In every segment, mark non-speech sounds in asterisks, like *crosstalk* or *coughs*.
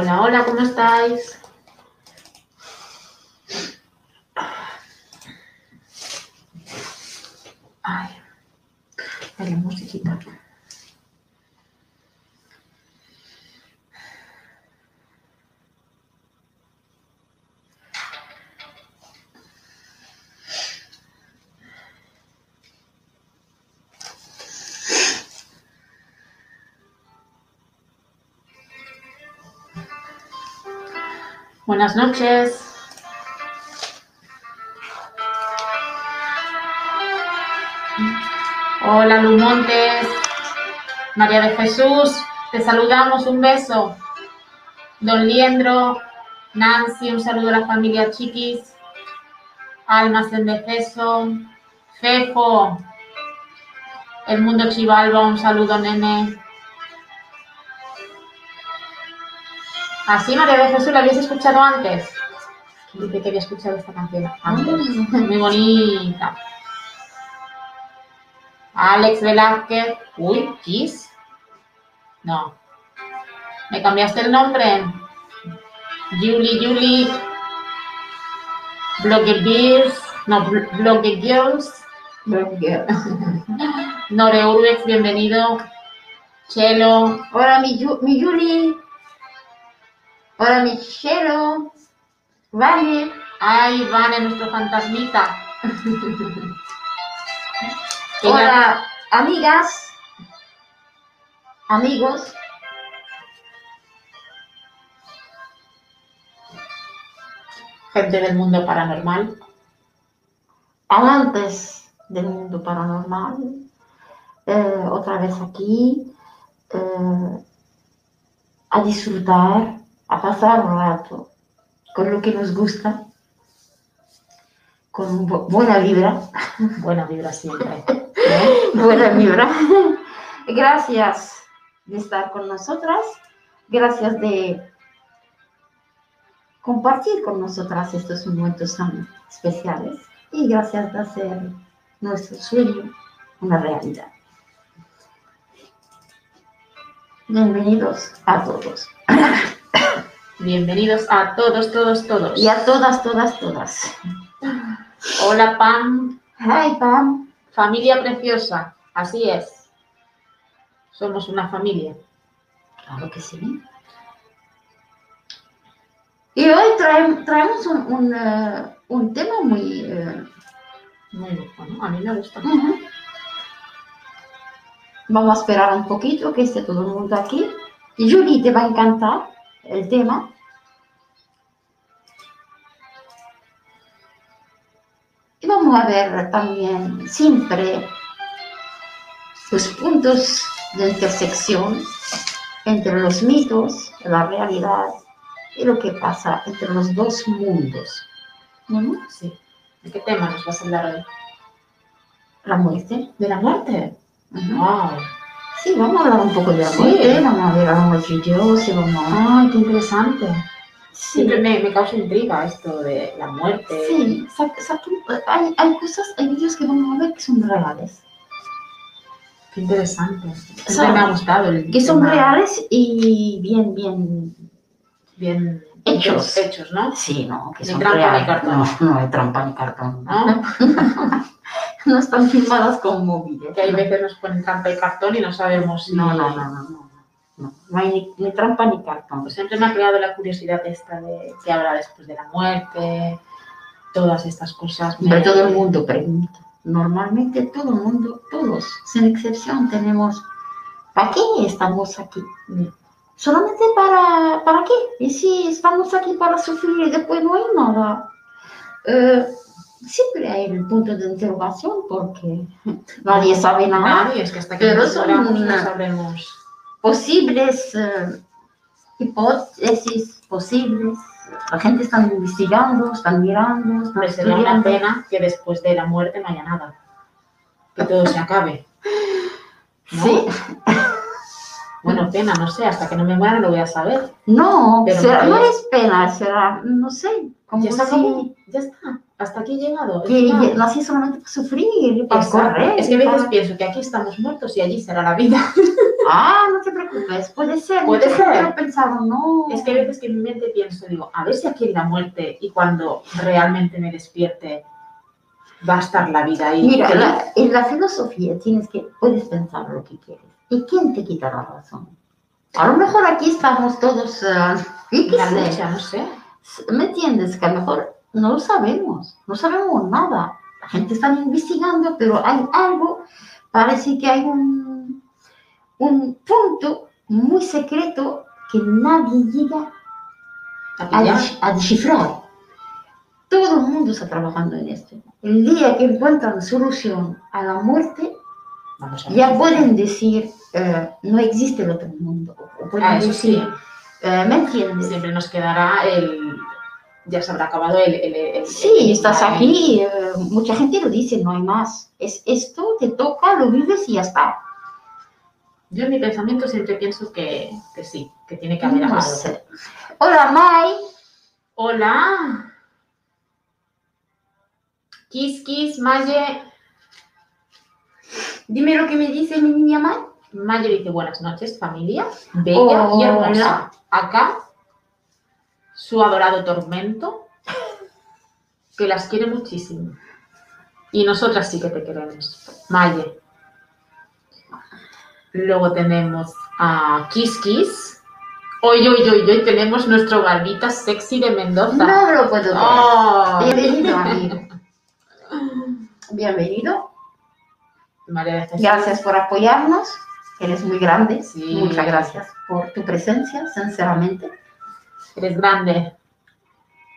Hola, hola, ¿cómo estáis? Buenas noches. Hola, Lumontes. María de Jesús, te saludamos, un beso. Don Liendro, Nancy, un saludo a la familia Chiquis. Almas en Defeso, Fefo, El Mundo Chivalba, un saludo, nene. Así, María de Jesús, ¿la habías escuchado antes? Dice que había escuchado esta canción antes. Muy bonita. Alex Velázquez. Uy, Kiss. No. ¿Me cambiaste el nombre? Julie, Julie. Blogger Beers. No, Bl- Blogger Girls. Blogger. *laughs* Nore Urbex, bienvenido. Chelo. Hola, mi, mi Yuli. Hola, mi Chelo. Vale. Ay, Vane, nuestro fantasmita. *laughs* Hola, amigas. Amigos. Gente del mundo paranormal. amantes del mundo paranormal, eh, otra vez aquí, eh, a disfrutar, a pasar un rato con lo que nos gusta, con bu- buena vibra, *laughs* Buena vibra siempre. ¿eh? *laughs* buena vibra. *laughs* Gracias de estar con nosotras, gracias de compartir con nosotras estos momentos tan especiales y gracias de hacer nuestro sueño una realidad. Bienvenidos a todos Bienvenidos a todos, todos, todos. y a todas, todas, todas. Hola, Pam. Hi, Pam. Familia preciosa. Así es. Somos una familia. Claro que sí. Y hoy traem- traemos un, un, eh, un tema muy... eh, Muy bueno. A mí me gusta. ujú. Vamos a esperar un poquito que esté todo el mundo aquí. Y Julie te va a encantar el tema. Y vamos a ver también siempre los puntos de intersección entre los mitos, la realidad y lo que pasa entre los dos mundos. Sí. ¿De qué tema nos vas a hablar hoy? La muerte. ¿De la muerte? Ujú. Wow. Sí, vamos a hablar un poco de la Sí. muerte, vamos a ver algunos vídeos y vamos a... Ay, qué interesante. Sí, Siempre me, me causa intriga esto de la muerte. sí, hay, hay cosas, hay vídeos que vamos a ver que son reales. Qué interesante. Siempre Son- me ha gustado el Que son reales y bien, bien... bien Hechos. hechos, ¿no? Sí, no, que Ni son trampa ni reales. cartón. No, no hay trampa ni cartón. ¿No? *laughs* *laughs* No están filmadas con móviles. Que hay no. veces nos ponen trampa y cartón y no sabemos si... No, no, no, no, no. No, no hay ni, ni trampa ni cartón. Pues siempre me ha creado la curiosidad esta de qué habrá después de la muerte, todas estas cosas. Pero me- todo el mundo pregunta. Normalmente todo el mundo, todos, sin excepción, tenemos. ¿Para qué estamos aquí? ¿Solamente para, para qué? Y si estamos aquí para sufrir y después no hay nada. Eh, siempre hay el punto de interrogación porque nadie sabe nada. Nadie, es que hasta que Pero no son no sabremos. Posibles eh, hipótesis, posibles. La gente está investigando, están mirando, están Hombre, sería una pena que después de la muerte no haya nada. Que todo se acabe. ¿no? Sí, *laughs* Bueno, pena, no sé, hasta que no me muera no lo voy a saber. No, Pero será- no es pena, será, no sé, como Ya si ya está. Hasta aquí he llegado. que nací solamente para sufrir, para Exacto. correr. Es que a veces para- pienso que aquí estamos muertos y allí será la vida. *laughs* Ah, no te preocupes, puede ser. Puede Mucha ser. lo pensaron, no. Es que a veces que en mi mente pienso, digo, a ver si aquí hay la muerte y cuando realmente me despierte va a estar la vida ahí. Mira, la- en la filosofía tienes que, puedes pensar lo que quieres. ¿Y quién te quita la razón? A lo mejor aquí estamos todos, eh, y qué sé, lucha, no sé. ¿me entiendes? Que a lo mejor no lo sabemos, no sabemos nada. La gente está investigando, pero hay algo, parece que hay un, un punto muy secreto que nadie llega A a, descifrar. Todo el mundo está trabajando en esto. El día que encuentran solución a la muerte, Vamos a ya pueden decir, eh, no existe el otro mundo. O Ah, eso decir, sí. eh, ¿me entiendes? Siempre nos quedará el. Ya se habrá acabado el. el, el- Sí, el- estás el- aquí, eh, mucha gente lo dice, no hay más. Es esto, te toca, lo vives y ya está. Yo en mi pensamiento siempre pienso que, que sí, que tiene que haber No algo. sé. Hola, Mai. Hola. Kiss, kiss, Maye. Dime lo que me dice mi niña Mai. Maye dice buenas noches, familia. Bella y Hola. hermosa. Acá, su adorado tormento, que las quiere muchísimo. Y nosotras sí que te queremos. Maye. Luego tenemos a Kiss Kiss. Hoy, hoy, hoy, hoy tenemos nuestro barbita sexy de Mendoza. No lo puedo creer. Oh. Bienvenido, amigo. Bienvenido. María. Gracias por apoyarnos. Eres muy grande. Sí. Muchas gracias por tu presencia, sinceramente. Eres grande.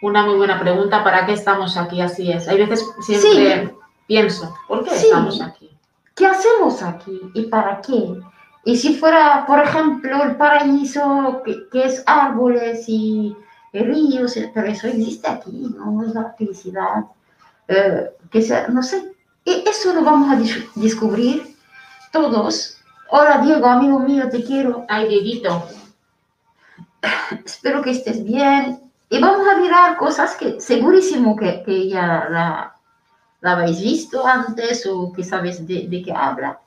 Una muy buena pregunta. ¿Para qué estamos aquí? Así es. Hay veces siempre pienso, ¿por qué Sí. estamos aquí? ¿Qué hacemos aquí y para qué? Y si fuera, por ejemplo, el paraíso, que, que es árboles y ríos, pero eso existe aquí, no nos da felicidad, eh, que sea, no sé. Y eso lo vamos a descubrir todos. Hola Diego, amigo mío, te quiero. Ay, Dieguito. *sighs* Espero que estés bien. Y vamos a mirar cosas que segurísimo que, que ya la, la habéis visto antes o que sabes de, de qué habla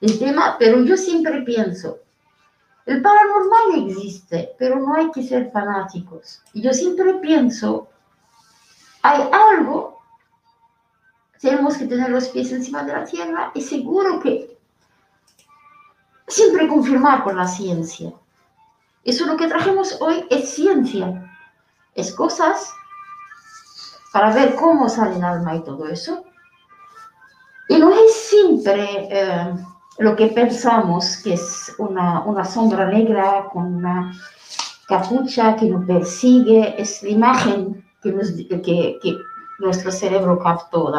el tema, pero yo siempre pienso, el paranormal existe, pero no hay que ser fanáticos. Yo siempre pienso, hay algo, tenemos que tener los pies encima de la tierra y seguro que siempre confirmar con la ciencia. Eso lo que trajimos hoy es ciencia, es cosas para ver cómo sale el alma y todo eso. Y no es siempre eh, lo que pensamos que es una, una sombra negra con una capucha que nos persigue, es la imagen que, nos- que, que nuestro cerebro captó.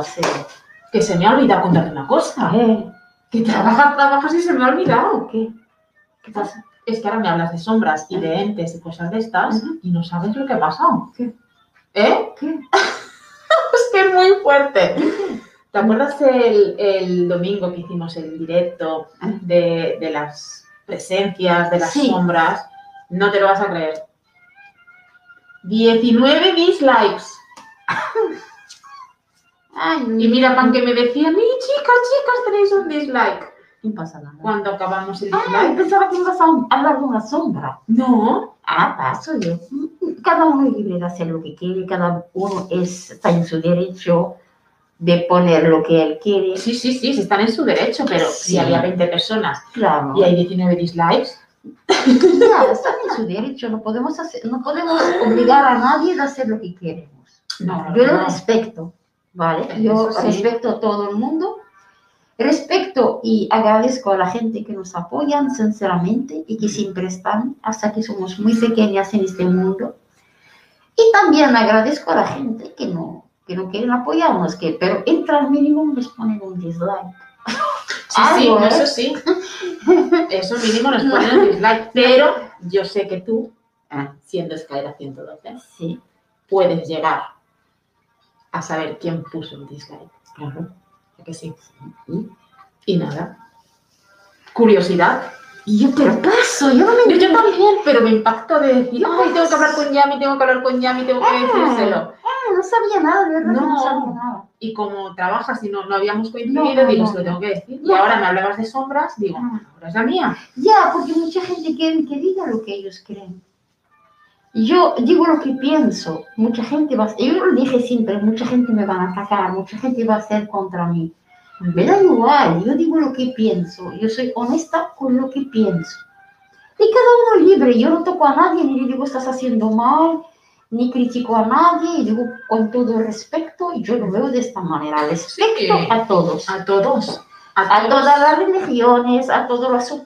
Que se me ha olvidado contarte una cosa. Eh, Que trabajas, trabajas y se me ha olvidado. ¿Qué? ¿Qué pasa? Es que ahora me hablas de sombras y de entes y cosas de estas y no sabes lo que ha pasado. ¿Qué? ¿Eh? ¿Qué? *laughs* Es que es muy fuerte. ¿Te acuerdas el, el domingo que hicimos el directo de, de las presencias, de las Sí. sombras? No te lo vas a creer. 19 dislikes. *laughs* Ay, Y mira, Pan que me decía, mi chicas, chicas, tenéis un dislike. No pasa nada. Cuando acabamos el Ay, dislike. pensaba que ibas a hablar de una sombra. No. Ah, paso yo. Cada uno es libre de hacer lo que quiere, cada uno es, está en su derecho de poner lo que él quiere. Sí, sí, sí, están en su derecho, pero Sí. si había 20 personas Claro. y hay 19 dislikes, Ya, están en su derecho, no podemos, hacer, no podemos obligar a nadie a hacer lo que queremos. no, Yo lo no. respeto, ¿vale? Yo sí. respeto a todo el mundo. Respeto y agradezco a la gente que nos apoyan sinceramente y que siempre están hasta que somos muy pequeñas en este mundo. Y también agradezco a la gente que no, que no quieren apoyarnos, que, pero entra al mínimo les ponen un dislike. Sí, sí, ¿eh? eso sí. Eso mínimo nos ponen un dislike. *laughs* Pero yo sé que tú, Ah, siendo Skyra 112, sí, puedes llegar a saber quién puso el dislike. claro. ¿A que sí? ¿Y? Nada. Curiosidad. Y yo, pero paso, yo no me Yo, yo también, pero me impactó de decir, ay, tengo que hablar con Yami, tengo que hablar con Yami, tengo que decírselo. Ah, no sabía nada, de verdad, no, No. sabía nada. Y como trabajas y no, no habíamos coincidido, No, digo, se lo tengo que decir. Y ahora me hablabas de sombras, digo, Ah. ahora es la mía. Ya, porque mucha gente quiere que diga lo que ellos creen. Y Yo digo lo que pienso. Mucha gente va a... Yo lo dije siempre, mucha gente me va a atacar, mucha gente va a hacer contra mí. Me da igual, yo digo lo que pienso. Yo soy honesta con lo que pienso. Y cada uno libre. Yo no toco a nadie, ni le digo estás haciendo mal, ni critico a nadie. Y digo con todo respeto, y yo lo veo de esta manera. Respeto Sí. a todos A todos. a todas las religiones, a todos los,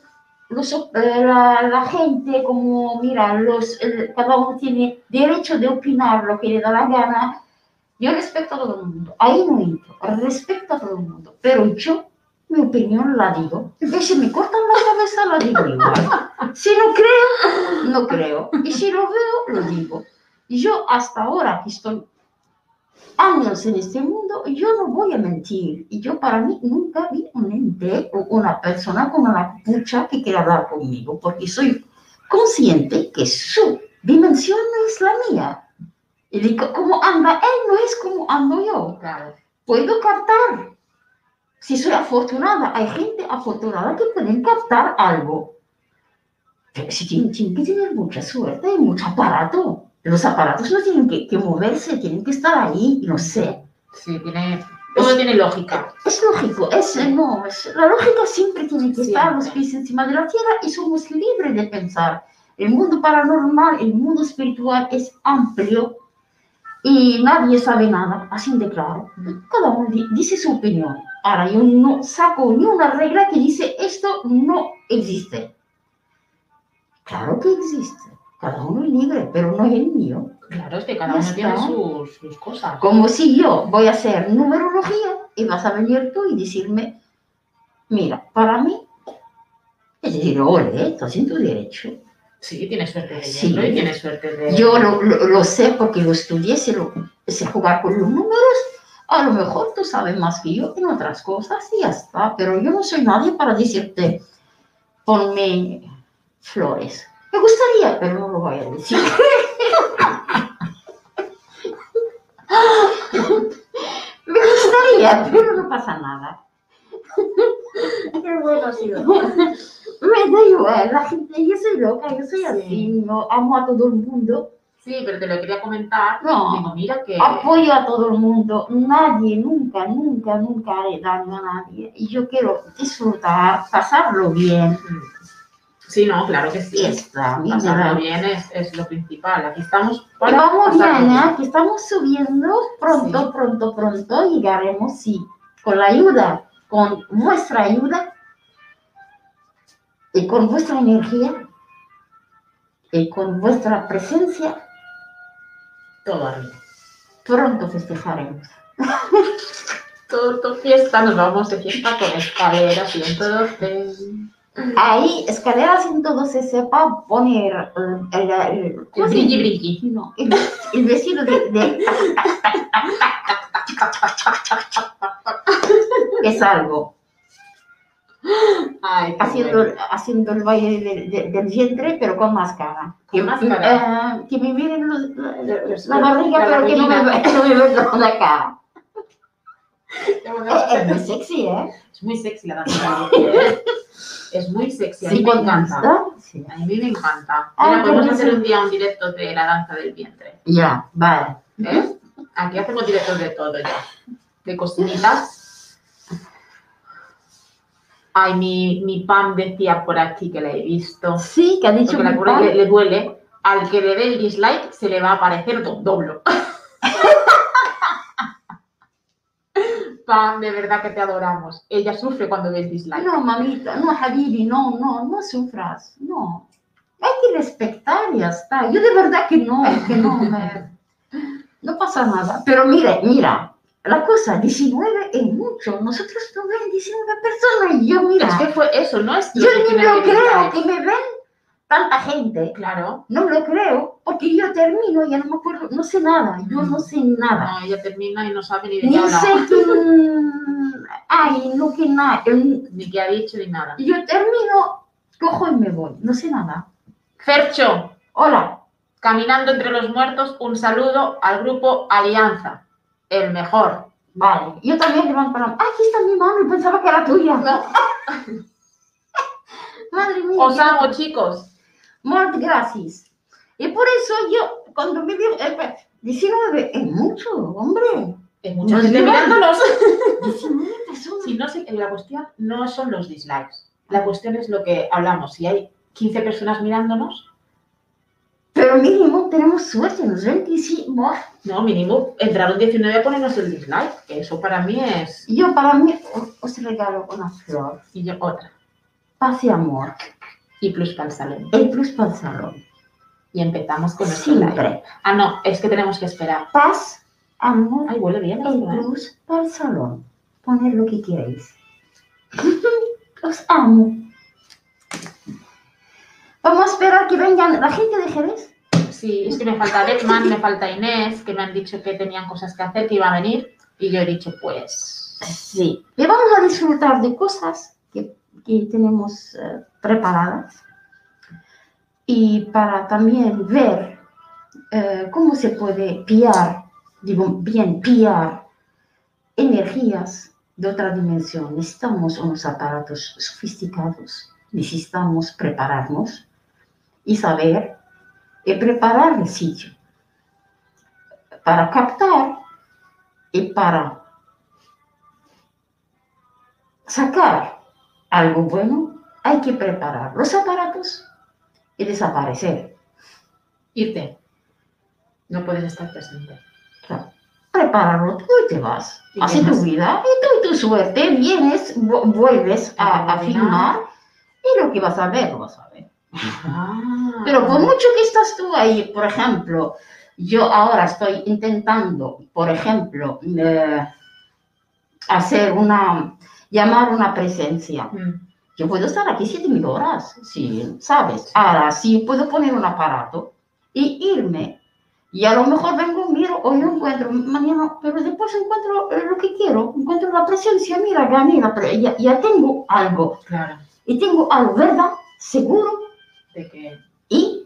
los- eh, la, la gente, como, mira, los, el- cada uno tiene derecho de opinar lo que le da la gana. Yo respeto a todo el mundo, ahí no entro, respeto a todo el mundo, pero yo mi opinión la digo. Y si me cortan la cabeza, la digo igual. Si no creo, no creo. Y si lo veo, lo digo. Yo hasta ahora que estoy años en este mundo, yo no voy a mentir. Y yo para mí nunca vi un ente o una persona con una capucha que quiera hablar conmigo, porque soy consciente que su dimensión no es la mía. Y digo, como anda él no es como ando yo. Claro. Puedo captar. Si soy afortunada, hay gente afortunada que pueden captar algo. Pero si tienen, tienen que tener mucha suerte y mucho aparato. Los aparatos no tienen que, que moverse, tienen que estar ahí, no sé. Sí, tiene, todo tiene lógica. Es lógico, es, no, es- la lógica siempre tiene que estar los pies encima de la tierra y somos libres de pensar. El mundo paranormal, el mundo espiritual es amplio y nadie sabe nada, así de claro. Cada uno di- dice su opinión. Ahora, yo no saco ni una regla que dice esto no existe. Claro que existe. Cada uno es libre, pero no es el mío. Claro, es que cada Ya uno tiene está. sus, sus cosas. Como si yo voy a hacer numerología y vas a venir tú y decirme, mira, para mí, es decir, ole, estás en tu derecho. Sí, tiene suerte de Sí. y tiene suerte de... Yo lo, lo- lo sé porque lo estudié, sé, lo, sé jugar con los números. A lo mejor tú sabes más que yo en otras cosas y ya está, pero yo no soy nadie para decirte, ponme flores. Me gustaría, pero no lo voy a decir. Me gustaría, pero no pasa nada. Qué bueno ha sido. Me da igual, la gente, yo soy loca, yo soy Sí. así, no, amo a todo el mundo, Sí, pero te lo quería comentar. No. Digo, mira que... apoyo a todo el mundo, nadie, nunca, nunca, nunca haré daño a nadie. Y yo quiero disfrutar, pasarlo bien. Mm. Sí, no, claro que sí. Está, Pasarlo bien es, es lo principal. Aquí estamos para vamos bien, ¿eh? que estamos subiendo pronto, Sí. pronto, pronto llegaremos, sí, con la ayuda, con vuestra ayuda y con vuestra energía y con vuestra presencia, Todo arriba. pronto festejaremos. *laughs* Todo fiesta, nos vamos de fiesta con escaleras 112. *laughs* Ahí, escalera 112, sepa poner eh, el, el, ¿cómo El se. No, el, el vecino de, de- *laughs* es algo. Ay, qué haciendo, bueno. haciendo el baile de- de- del vientre, pero con máscara. Que, máscara. eh, que me miren los- Los- la barriga, la pero que no me, *laughs* no me vean la cara. Qué bueno. Es, es muy sexy, ¿eh? Es muy sexy la ¿eh? Es muy sexy, a mí me cuando encanta. sí. A mí me encanta. Ah, qué podemos bien. hacer un día un directo de la danza del vientre. Ya, vale. ¿eh? Aquí hacemos directos de todo ya. De cocinitas. Ay, mi, mi Pam decía por aquí que la he visto. Sí, que ha dicho Porque la le, le duele. Al que le dé el dislike se le va a aparecer do- doblo. *laughs* Pam, de verdad que te adoramos. Ella sufre cuando ves dislike. No, mamita, no, Habibi, no, no, no sufras, no. Hay que respetar y ya está. Yo de verdad que no, que no, *laughs* me- no pasa nada. Pero mire, mira, la cosa, 19 es mucho. Nosotros no ven 19 personas y yo, mira, Es que fue eso, no es yo ni tiene lo creo que me ven tanta gente. Claro. No lo creo, porque yo termino y ya no me acuerdo, no sé nada, yo no sé nada. No, ella termina y no sabe ni de qué Ni sé quién, ay, no que nada. Ni qué ha dicho ni nada. Yo termino, cojo y me voy, no sé nada. Fercho, Hola, caminando entre los muertos, un saludo al grupo Alianza. El mejor. vale. Yo también levanto la mano. Aquí está mi mano pensaba que era tuya. *laughs* Madre mía. Os amo, chicos. Muchas gracias. Y por eso yo, cuando me digo, eh, 19 es mucho, hombre. Es mucha Nos mirándonos. 19 *laughs* personas. Si no sé, la cuestión no son los dislikes. La cuestión es lo que hablamos. Si hay 15 personas mirándonos, Pero mínimo tenemos suerte, nos ven no, mínimo entraron 19 a ponernos el dislike. Que eso para mí es. Yo para mí os- os regalo una flor, Y yo otra. paz y amor, Y plus para el salón. el plus para el salón, Y empezamos con live. siempre. Ah, no, es que tenemos que esperar. Paz, amor, Ay, huele bien el esto, plus para el salón. Poner lo que queráis. *laughs* Os amo. Vamos a esperar que vengan la gente de Jerez. Sí, es que me falta Deckman, me falta Inés, que me han dicho que tenían cosas que hacer, que iba a venir. Y yo he dicho, pues. Sí. Y vamos a disfrutar de cosas que, tenemos eh, preparadas. Y para también ver eh, cómo se puede pillar, digo bien, pillar energías de otra dimensión. Necesitamos unos aparatos sofisticados, necesitamos prepararnos y saber y preparar el sitio para captar y para sacar algo bueno, hay que preparar los aparatos y desaparecer. Irte. No puedes estar presente. Claro. Prepararlo tú y te vas. Y Así tu vida y tú y tu suerte. Vienes, vu- vuelves a, a filmar y lo que vas a ver, lo vas a ver. Ah. Pero por mucho que estás tú ahí, por ejemplo, yo ahora estoy intentando, por ejemplo, eh, hacer una, llamar una presencia. Mm. Yo puedo estar aquí 7000 horas, sí, ¿sabes? Ahora sí puedo poner un aparato y irme. Y a lo mejor vengo, miro, hoy no encuentro, mañana, pero después encuentro eh, lo que quiero, encuentro la presencia, mira, gané la pre- ya, ya tengo algo. Claro. Y tengo algo, ¿verdad? Seguro. De que. Y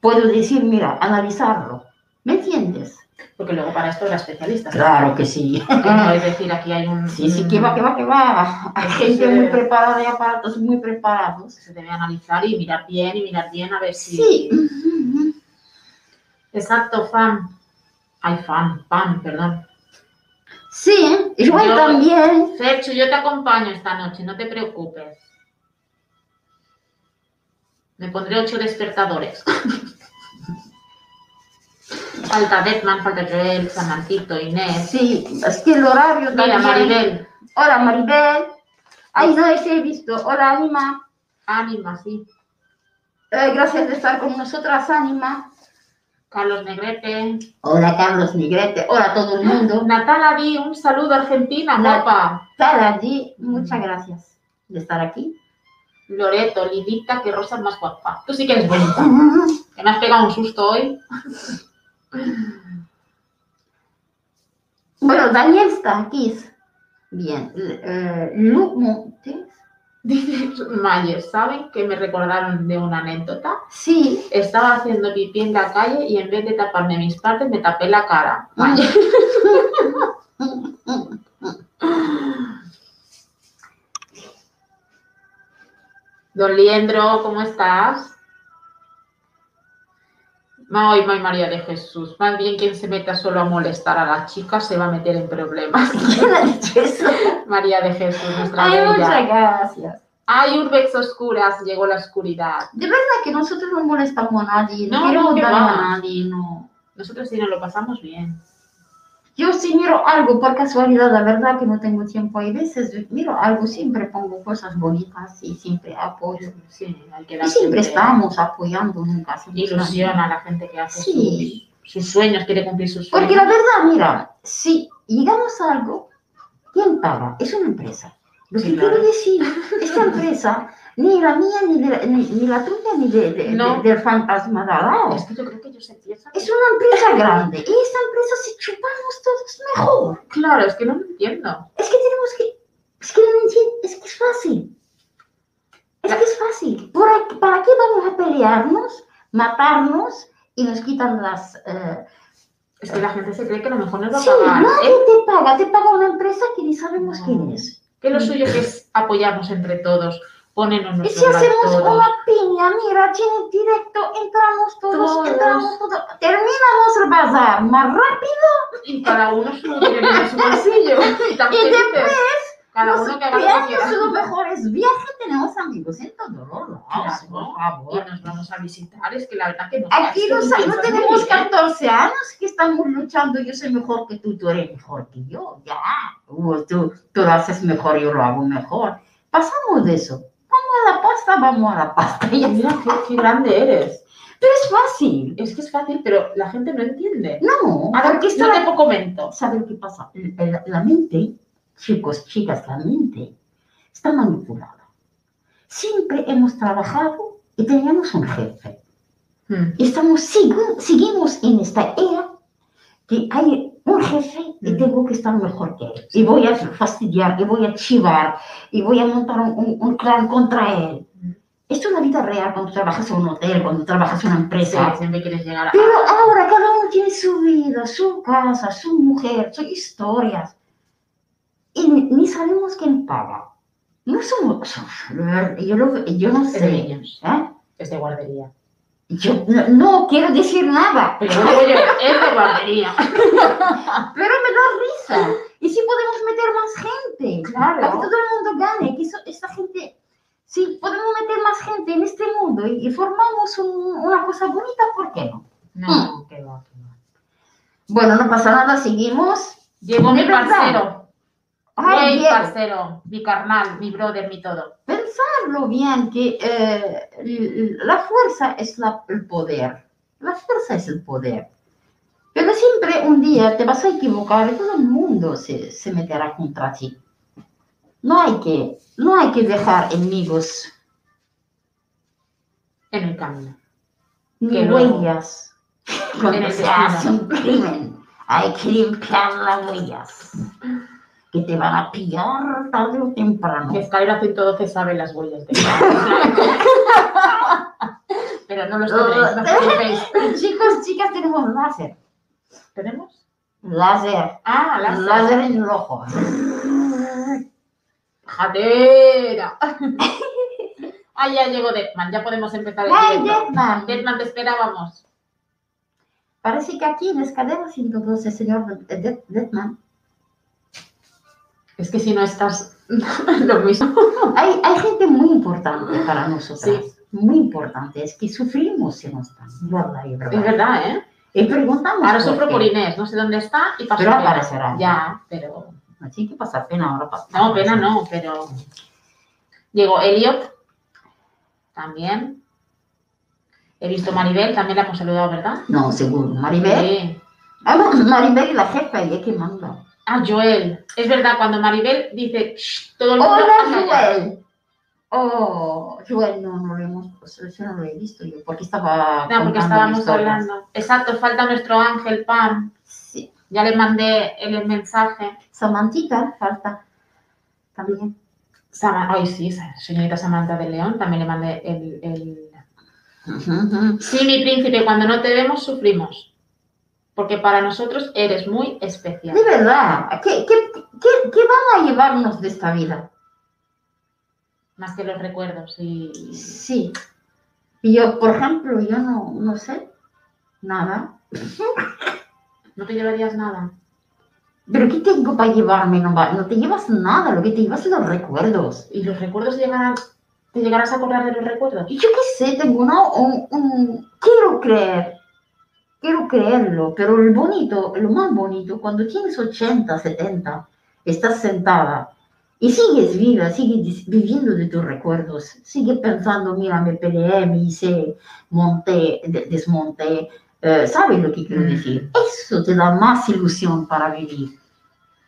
puedo decir, mira, analizarlo. ¿Me entiendes? Porque luego para esto era especialista. Claro que sí. *laughs* Que no es decir, aquí hay un. Sí, sí, que va, que va, que va. Hay gente muy preparada y aparatos muy preparados. Se debe analizar y mirar bien y mirar bien a ver si. Sí. Exacto, fan. Ay, fan, fan, perdón. Sí, y Joel Yo- también. Fercho, yo te acompaño esta noche, no te preocupes. Me pondré ocho despertadores. *laughs* falta Deckman, falta Joel, Samantito, Inés. Sí, es que el horario Mira, también. Maribel, Hola, Maribel. Ay, no, ese he visto. Hola, Anima. ánima, sí. Eh, gracias de estar con nosotras, Anima. Carlos Negrete. Hola Carlos Negrete, hola a todo el mundo. Natala Di, un saludo Argentina, Nat- guapa. Sara G, muchas gracias de estar aquí. Loreto, Lidita, que Rosa es más guapa. Tú sí que eres bonita. *laughs* Que me has pegado un susto hoy. *laughs* Bueno, Daniel está aquí. Bien. Eh, Lu Montes. Dice Mayer, ¿saben que me recordaron de una anécdota? Sí. Estaba haciendo pipí en la calle y en vez de taparme mis partes, me tapé la cara. Mayer. *laughs* Don Liendro, ¿cómo estás? Ay, María de Jesús. Más bien quien se meta solo a molestar a las chicas se va a meter en problemas. *laughs* ¿Quién ha dicho eso? María de Jesús, nuestra Ay, bella. muchas gracias. Ay, Urbex Oscuras, llegó la oscuridad. De verdad que nosotros no molestamos a nadie, no, No, no, que daño va. a nadie, no. Nosotros sí nos lo pasamos bien. Yo si miro algo por casualidad, la verdad que no tengo tiempo, hay veces miro algo, siempre pongo cosas bonitas y siempre apoyo. Sí, hay que Y siempre estamos apoyando, nunca ilusión a la gente que hace Sí. sus, sus sueños, quiere cumplir sus sueños. Porque la verdad, mira, si llegamos a algo, ¿quién paga? Es una empresa. Lo que claro. quiero decir, esta *laughs* empresa, ni la mía, ni, de la, ni, ni la tuya, ni de, de- No. de- del fantasma de al lado. Es que yo creo que ellos empiezan. Es una empresa grande. Y esta empresa, si chupamos todos, mejor. Claro, es que no lo entiendo. Es que tenemos que. Es que no entiendo. Es que es fácil. Es que es fácil. ¿Por aquí- ¿Para qué vamos a pelearnos, matarnos y nos quitan las. eh, Es que la gente se cree que a lo mejor nos va a Sí, pagar. nadie ¿eh? te paga. Te paga una empresa que ni sabemos No. quién es. Que lo suyo que es apoyarnos entre todos, ponernos Y nuestro si hacemos todos. una piña, mira, tiene directo, entramos todos, Todos. entramos todos. Terminamos el bazar más rápido Y cada uno su *laughs* en su bolsillo. Y después cada Los uno que haga lo que viajes quiera. son los mejores viajes, tenemos amigos en todos los lados, Claro. por Y favor. nos vamos a visitar, es que la verdad que no. Aquí que no, no tenemos muy bien. 14 años que estamos luchando, yo soy mejor que tú, tú eres mejor que yo, ya. Tú, tú lo haces mejor, yo lo hago mejor. Pasamos de eso. Vamos a la pasta, vamos a la pasta. ya Mira qué, qué grande eres. Pero es fácil. Es que es fácil, pero la gente no entiende. No, A ver, porque yo está te comento. ¿Saben qué pasa? La, la mente, chicos, chicas, la mente está manipulada. Siempre hemos trabajado y teníamos un jefe. Hmm. Estamos, sigu- seguimos en esta era que hay un jefe y Mm. tengo que estar mejor que él. Y voy a fastidiar, y voy a chivar, y voy a montar un, un- un clan contra él. Mm. Esto es la vida real cuando trabajas en un hotel, cuando trabajas en una Sí, empresa. siempre quieres llegar a. Pero ahora cada uno tiene su vida, su casa, su mujer, sus historias. Y ni, sabemos quién paga. No somos, yo, lo- yo no Es de sé. niños, ¿eh? es de guardería. Yo no, no quiero decir nada, Pero yo, es de guardería. *laughs* pero me da risa. ¿Y si podemos meter más gente? Claro. Para que todo el mundo gane, que eso- esta gente, si podemos meter más gente en este mundo y, y formamos un- una cosa bonita, ¿por qué no? No, que va, que va. Bueno, no pasa nada, seguimos. Llegó mi parcero. Ay, Diego. parcero, mi carnal, mi brother, mi todo. pensarlo bien, que eh, la fuerza es la- el poder. La fuerza es el poder. Pero siempre un día te vas a equivocar y todo el mundo se, se meterá contra ti. No hay que, no hay que dejar enemigos En el camino. ni huellas cuando se hace un crimen. Hay que limpiar las huellas que te van a pillar tarde o temprano. Que Escalera 112 sabe las huellas de *laughs* Pero no os preocupéis. *laughs* Chicos, chicas, tenemos láser. ¿Tenemos? Láser. Ah, las Láser en el ojo. ¡Jadera! *laughs* ah, ya llegó Deadman, ya podemos empezar el ¡Hey, directo. Deadman! Deadman, te esperábamos. Parece que aquí en Escalera 112, señor De- Deadman, Es que si no estás *laughs* lo mismo. hay, hay gente muy importante para nosotras. Sí. Muy importante. Es que sufrimos si no están. Verdad, y Es verdad. verdad, ¿eh? Y preguntamos. Ahora sufro por Inés, no sé dónde está y paso Pero pena. aparecerá. Ya, pero... Así que pasa pena ahora. pasa- No, pena no, pero... Llegó Elliot, también. He visto Maribel, también la hemos saludado, ¿verdad? No, seguro. Maribel. Sí. Maribel es la jefa y es que manda. Ah, Joel. Es verdad, cuando Maribel dice "Shh", todo el mundo. Hola. Joel. Oh, Joel, no, no lo hemos, pues, eso no lo he visto yo, porque estaba. No, porque estábamos historias. hablando. Exacto, falta nuestro ángel Pam. Sí. Ya le mandé el mensaje. Samantita, falta. También. Sama- Ay, sí, señorita Samantha de León, también le mandé el, el-. Sí, mi príncipe, cuando no te vemos sufrimos. Porque para nosotros eres muy especial. De verdad, ¿qué, qué, qué, qué van a llevarnos de esta vida? Más que los recuerdos. Y... Sí. Y yo, por ejemplo, yo no, no sé nada. No te llevarías nada. ¿Pero qué tengo para llevarme? No, no te llevas nada, lo que te llevas son los recuerdos. ¿Y los recuerdos llegarán, te llegarás a acordar de los recuerdos? Yo qué sé, tengo una, un, un- Quiero creer, quiero creerlo, pero el bonito, lo más bonito, cuando tienes 80, 70, estás sentada y sigues viva, sigues viviendo de tus recuerdos, sigues pensando, mira, me peleé, me hice, monté, de- desmonté, eh, ¿sabes lo que quiero Mm. decir? Eso te da más ilusión para vivir.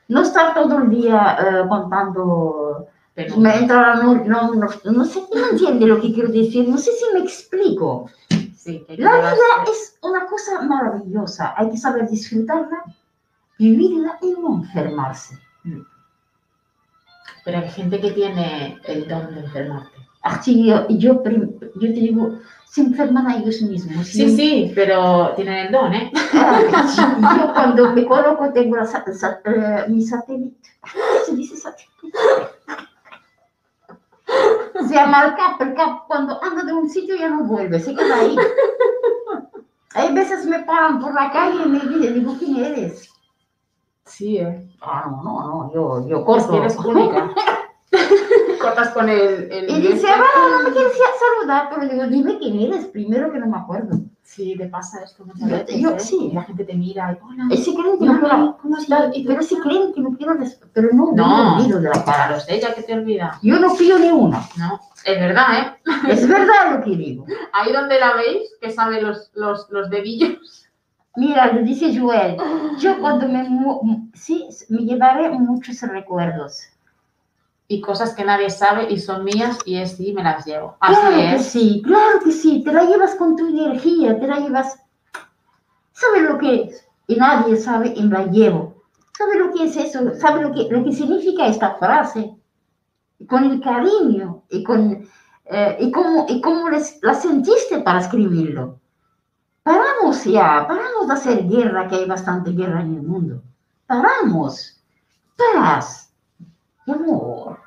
No estar todo el día eh, contando Pero, me entra la no, no, no, no sé, no entiende lo que quiero decir, no sé si me explico. Sí, que hay que La llevarse- vida es una cosa maravillosa, hay que saber disfrutarla, vivirla y no enfermarse. Pero hay gente que tiene el don de enfermarte. Así yo, yo, yo te digo, se enferman a ellos mismos. Sí, Yo- sí, pero tienen el don, ¿eh? Ah, yo cuando me coloco tengo la eh, mi satélite. Se dice satélite. Se llama el cap, el cap cuando anda de un sitio ya no vuelve, se queda ahí. *laughs* Hay veces me paran por la calle y me dicen, digo, ¿quién eres? Sí, ¿eh? Ah, no, no, no, yo, yo Es corto. que eres única. *laughs* Cortas con el... el Y dice, bueno, no me quieres saludar, pero digo, dime quién eres, primero que no me acuerdo. Sí, te pasa esto muchas Yo- veces, yo ¿eh? sí. La gente te mira y... Hola. Es si creen que no quiero, ¿cómo sí, estás? Pero si creen que no quiero, pero no, No. olvido de la. Para los de ella que te olvida. Yo no pido ni una. No, es verdad, ¿eh? Es verdad lo que digo. *laughs* Ahí donde la veis, que sabe los, los, los dedillos. Mira, lo dice Joel. Yo cuando me sí, me llevaré muchos recuerdos. Y cosas que nadie sabe y son mías y es sí, me las llevo. Así claro que es. sí, claro que sí. Te la llevas con tu energía, te la llevas. ¿Sabes lo que es? Y nadie sabe y me la llevo. ¿Sabes lo que es eso? ¿Sabes lo que, lo que significa esta frase? Con el cariño y con eh, y cómo, y cómo les- la sentiste para escribirlo. Paramos ya, paramos de hacer guerra, que hay bastante guerra en el mundo. Paramos. Paz. Amor.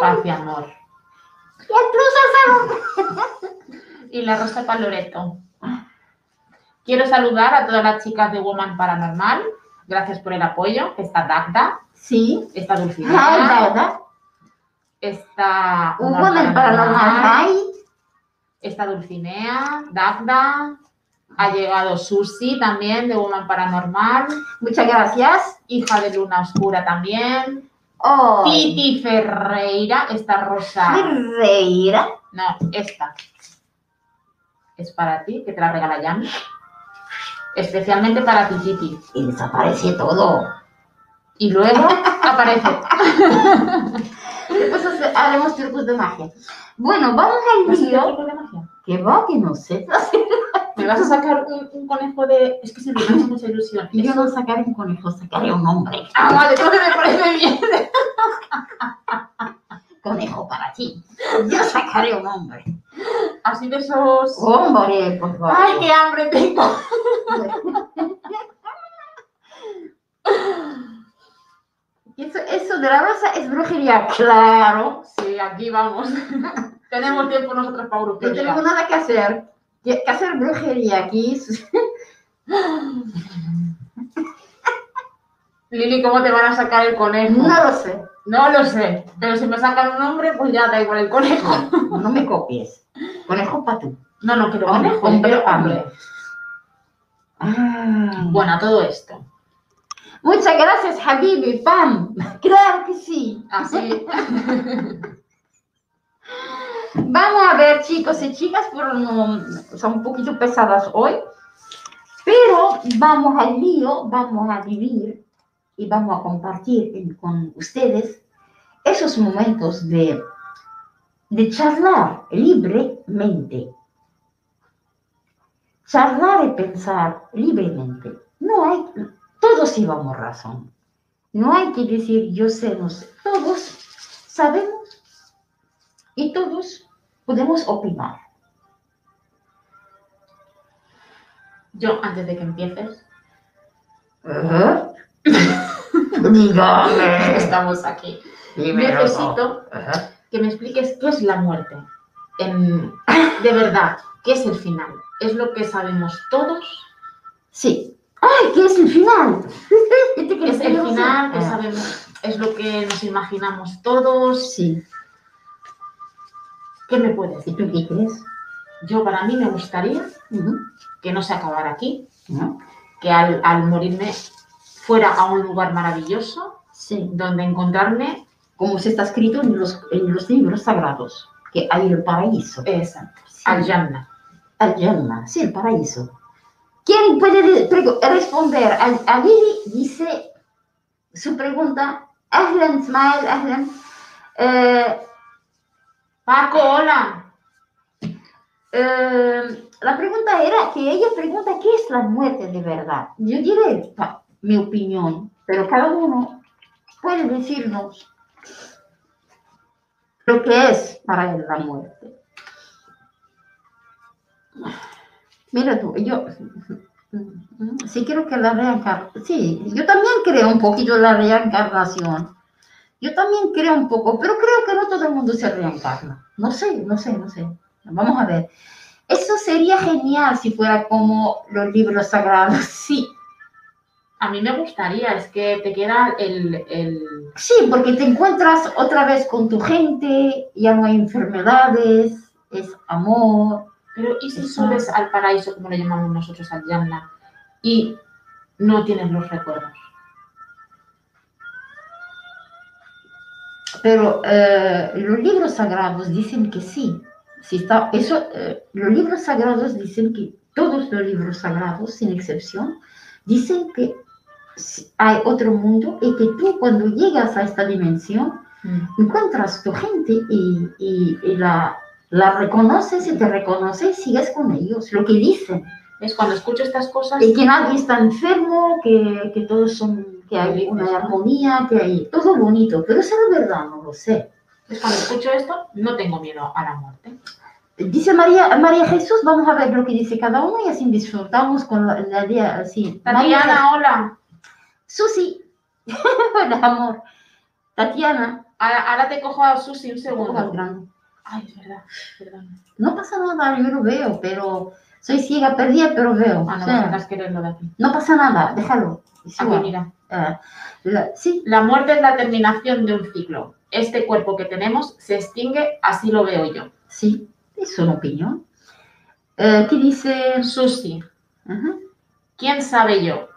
Paz y amor. Y la rosa para Loreto. Quiero saludar a todas las chicas de Woman Paranormal. Gracias por el apoyo. Está Dagda, Sí. está Ah, Dulcinea, ¿verdad? está Hubo Woman Paranormal está Dulcinea, Dagda, ha llegado Susi también de Woman Paranormal, Muchas gracias. hija de Luna Oscura también, Oh, Titi Ferreira, esta rosa, Ferreira. no, esta es para ti, que te la regala Yami, especialmente para ti, Titi. Y desaparece todo. Y luego *laughs* aparece, Después haremos trucos de magia. Bueno, vamos al ¿vas a hacer lío. truco de magia? Que va, que no sé. ¿Me vas a sacar un, un conejo de...? Es que se me hace mucha ilusión. Yo no sacaré un conejo, sacaré un hombre. Ah, vale, entonces me parece bien. Conejo para ti. Yo sacaré un hombre. Así de esos... Hombre, por favor. ¡Ay, qué hambre tengo! *laughs* Eso, eso de la rosa es brujería, claro. Sí, aquí vamos. Tenemos tiempo nosotros para No tenemos nada que hacer. Que hacer brujería aquí. *laughs* Lili, ¿cómo te van a sacar el conejo? No lo sé. No lo sé, pero si me sacan un nombre, pues ya da igual el conejo. *laughs* No me copies. Conejo para tú. No, no quiero conejo, hombre, hombre. Ah. Bueno, a todo esto. Muchas gracias, Habibi. Pam. *laughs* Claro que sí. Así. Vamos a ver, chicos y chicas, no, son un poquito pesadas hoy, pero vamos al lío, vamos a vivir y vamos a compartir con ustedes esos momentos de, de charlar libremente. Charlar y pensar libremente. No hay, todos íbamos razón. No hay que decir yo sé, no sé. Todos sabemos y todos podemos opinar. Yo, antes de que empieces, Ajá. *laughs* Dígame. estamos aquí. Dímelo. Necesito Ajá. que me expliques qué es la muerte. En- de verdad, ¿qué es el final? ¿Es lo que sabemos todos? Sí. ¡Ay, qué es el final! ¿Este *laughs* que ¿Es el final que sabemos? ¿Es lo que nos imaginamos todos? Sí. ¿Qué me puedes ¿Y decir? tú qué crees? Yo, para mí, me gustaría Ujú. que no se acabara aquí, ¿No? que al, al morirme fuera a un lugar maravilloso Sí. donde encontrarme. Como se está escrito en los, en los libros sagrados, que hay el paraíso. Exacto. Sí. Al Yanna. Al Jannah, sí, el paraíso. ¿Quién puede responder? A, a Lili dice su pregunta. Ahlan, Smile, Ahlan. Eh, Paco, hola. eh, la pregunta era que ella pregunta qué es la muerte de verdad. Yo diré mi opinión, pero cada uno puede decirnos lo que es para él la muerte. Mira tú, yo sí creo que la reencarnación, sí, yo también creo un poquito la reencarnación. Yo también creo un poco, pero creo que no todo el mundo se reencarna. No sé, no sé, no sé. Vamos a ver. Eso sería genial si fuera como los libros sagrados. *laughs* Sí, A mí me gustaría, es que te queda el, el- sí, porque te encuentras otra vez con tu gente, ya no hay enfermedades, es amor. Pero ¿y si subes al paraíso, como le llamamos nosotros al Yanna, y no tienes los recuerdos? Pero eh, los libros sagrados dicen que sí. Si está, eso, eh, los libros sagrados dicen que todos los libros sagrados, sin excepción, dicen que hay otro mundo y que tú cuando llegas a esta dimensión encuentras tu gente y, y- y la, la reconoces y te reconoces y sigues con ellos, lo que dicen. Es cuando escucho estas cosas, Y que nadie está enfermo, que, que todos son, que hay una armonía, que hay todo bonito, pero eso es verdad, no lo sé. es cuando escucho esto, no tengo miedo a la muerte. Dice María, María Jesús, vamos a ver lo que dice cada uno y así disfrutamos con la, la día así. María Tatiana, hola. Susi, *laughs* hola amor. Tatiana, Ahora, ahora te cojo a Susi un segundo. Ay, es verdad, perdón. no pasa nada, yo lo veo, pero soy ciega perdida, pero veo. Ah, no, O sea, tendrás que leerlo de aquí. no pasa nada, déjalo. Aquí, igual. mira. Eh, la- sí, La muerte es la terminación de un ciclo. Este cuerpo que tenemos se extingue, así lo veo yo. sí, es una opinión. Eh, ¿Qué dice? Susi, Ajá. ¿quién sabe yo?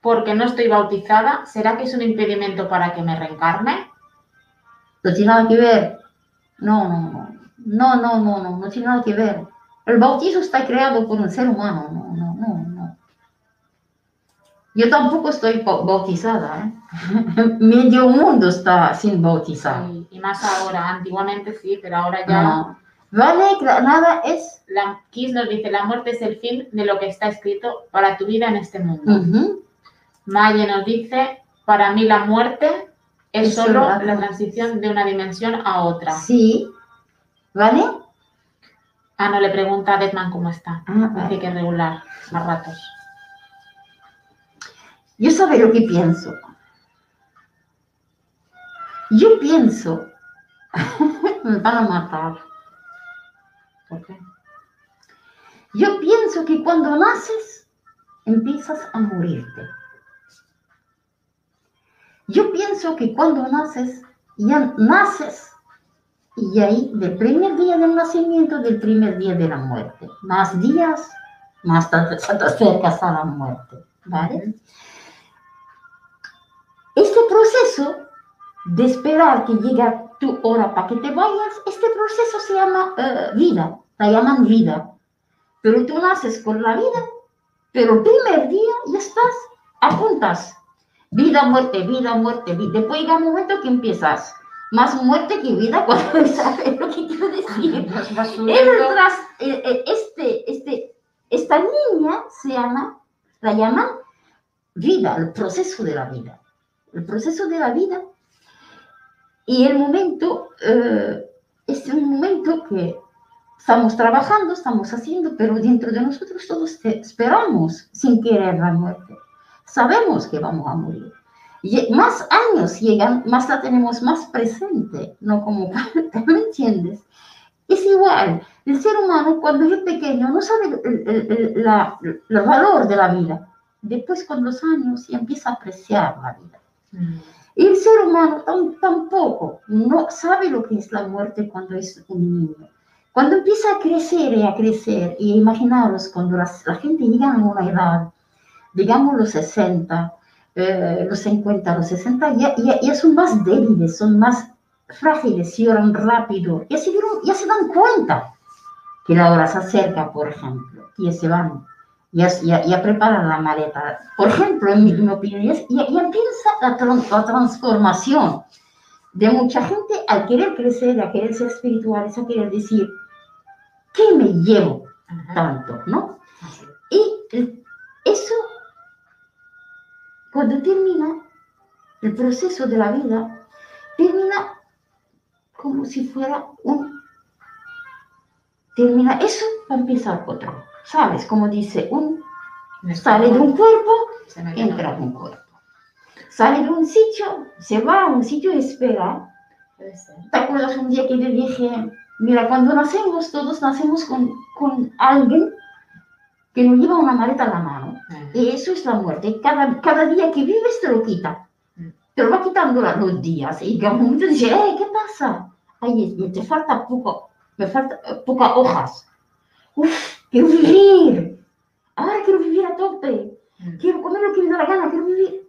Porque no estoy bautizada, ¿será que es un impedimento para que me reencarne? No tiene nada que ver. No, no, no. No, no, no, no, no tiene nada que ver. El bautizo está creado por un ser humano. No, no, no, no. Yo tampoco estoy bau- bautizada. ¿eh? *laughs* Medio mundo está sin bautizar. Y, y más ahora, antiguamente sí, pero ahora ya No. Vale, nada es. la Kiss nos dice, la muerte es el fin de lo que está escrito para tu vida en este mundo. Ujú. Maye nos dice, para mí la muerte es Es solo la la transición de una dimensión a otra. Sí. ¿Vale? Ah, no, le pregunta a Deadman cómo está. Ah, Dice que es regular, a ratos. Yo sabe lo que pienso. Yo pienso. *laughs* Me van a matar. ¿Por qué? Yo pienso que cuando naces, empiezas a morirte. Yo pienso que cuando naces, ya naces y ahí del primer día del nacimiento, del primer día de la muerte. Más días, más te acercas a la muerte. ¿Vale? Este proceso de esperar que llegue tu hora para que te vayas, este proceso se llama eh, vida, la llaman vida. Pero tú naces con la vida, pero el primer día ya estás, apuntas. Vida, muerte, vida, muerte, vida. Después llega un momento que empiezas más muerte que vida *laughs* cuando sabes lo que quiero decir. *laughs* Eh, eh, este, este, esta niña se llama, la llaman vida, el proceso de la vida. El proceso de la vida. Y el momento eh, es un momento que estamos trabajando, estamos haciendo, pero dentro de nosotros todos esperamos sin querer la muerte. Sabemos que vamos a morir. Y más años llegan, más la tenemos más presente, no como ¿me entiendes? Es igual, el ser humano cuando es pequeño no sabe el, valor de la vida. Después con los años ya empieza a apreciar la vida. Mm. Y el ser humano tampoco no sabe lo que es la muerte cuando es un niño. Cuando empieza a crecer y a crecer, y imaginaros cuando la, la gente llega a una edad, digamos los 60, eh, los 50, los 60, ya, ya, son más débiles, son más frágiles, lloran rápido, ya se, ya se dan cuenta que la hora se acerca, por ejemplo, y ya se van, ya, ya, preparan la maleta. Por ejemplo, en mi, opinión, ya, ya, empieza la, la, transformación de mucha gente al querer crecer, a querer ser espirituales, a querer decir, ¿qué me llevo tanto? ¿no? Y eso, cuando termina el proceso de la vida, termina como si fuera un... Termina eso para empezar otro. ¿Sabes? Como dice, un sale de un cuerpo, entra en un cuerpo. Sale de un sitio, se va a un sitio y espera. ¿Te acuerdas un día que le dije, Mira, cuando nacemos, todos nacemos con, con alguien que nos lleva una maleta en la mano. Y eso es la muerte. Cada, cada día que vives te lo quita. Te lo va quitando los días. Y en un momento eh, ¿qué pasa? Ay, te falta poco, me falta eh, pocas hojas. Uf, quiero vivir. Ahora quiero vivir a tope. Quiero comer lo que me da la gana, quiero vivir.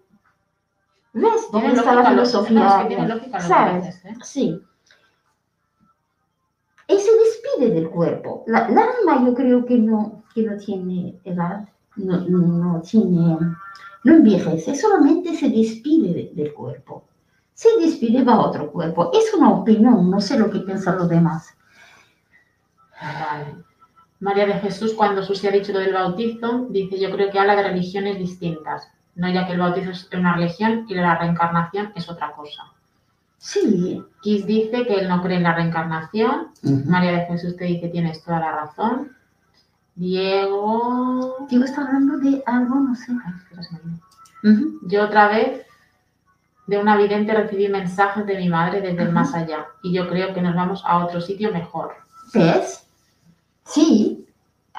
¿Ves? ¿Dónde está la filosofía? ¿Sabes? ¿eh? Sí y se despide del cuerpo. La, alma yo creo que no, que no tiene edad, no, no, tiene, no envejece, solamente se despide del cuerpo. Se despide va a otro cuerpo. Es una opinión, no sé lo que piensan los demás. María de Jesús, cuando Susi ha dicho lo del bautizo, dice, yo creo que habla de religiones distintas, no ya que el bautizo es una religión y la reencarnación es otra cosa. Sí. Kiss dice que él no cree en la reencarnación. María de Jesús te dice tienes toda la razón. Diego. Diego está hablando de algo, no sé. Yo otra vez de una vidente recibí mensajes de mi madre desde el más allá y yo creo que nos vamos a otro sitio mejor. ¿Ves? Sí,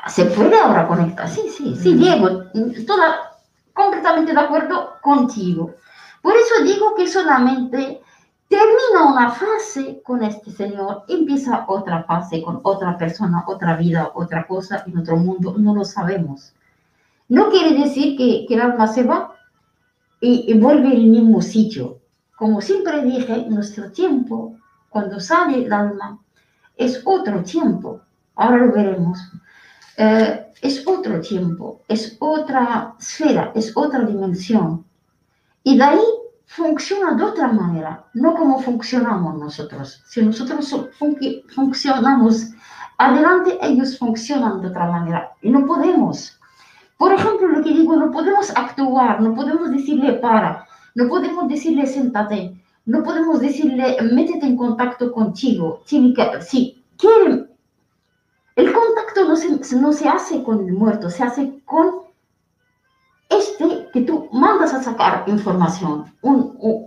se puede ahora conectar. Sí, sí, sí, Diego, toda, completamente de acuerdo contigo. Por eso digo que solamente Termina una fase con este señor, empieza otra fase con otra persona, otra vida, otra cosa en otro mundo, no lo sabemos. No quiere decir que, que el alma se va y, y vuelve al mismo sitio. Como siempre dije, nuestro tiempo, cuando sale el alma, es otro tiempo. Ahora lo veremos. Eh, es otro tiempo, es otra esfera, es otra dimensión. Y de ahí funciona de otra manera, no como funcionamos nosotros. Si nosotros funcionamos adelante, ellos funcionan de otra manera y no podemos. Por ejemplo, lo que digo, no podemos actuar, no podemos decirle para, no podemos decirle siéntate, no podemos decirle métete en contacto contigo. Si quieren, el contacto no se, no se hace con el muerto, se hace con este que tú mandas a sacar información,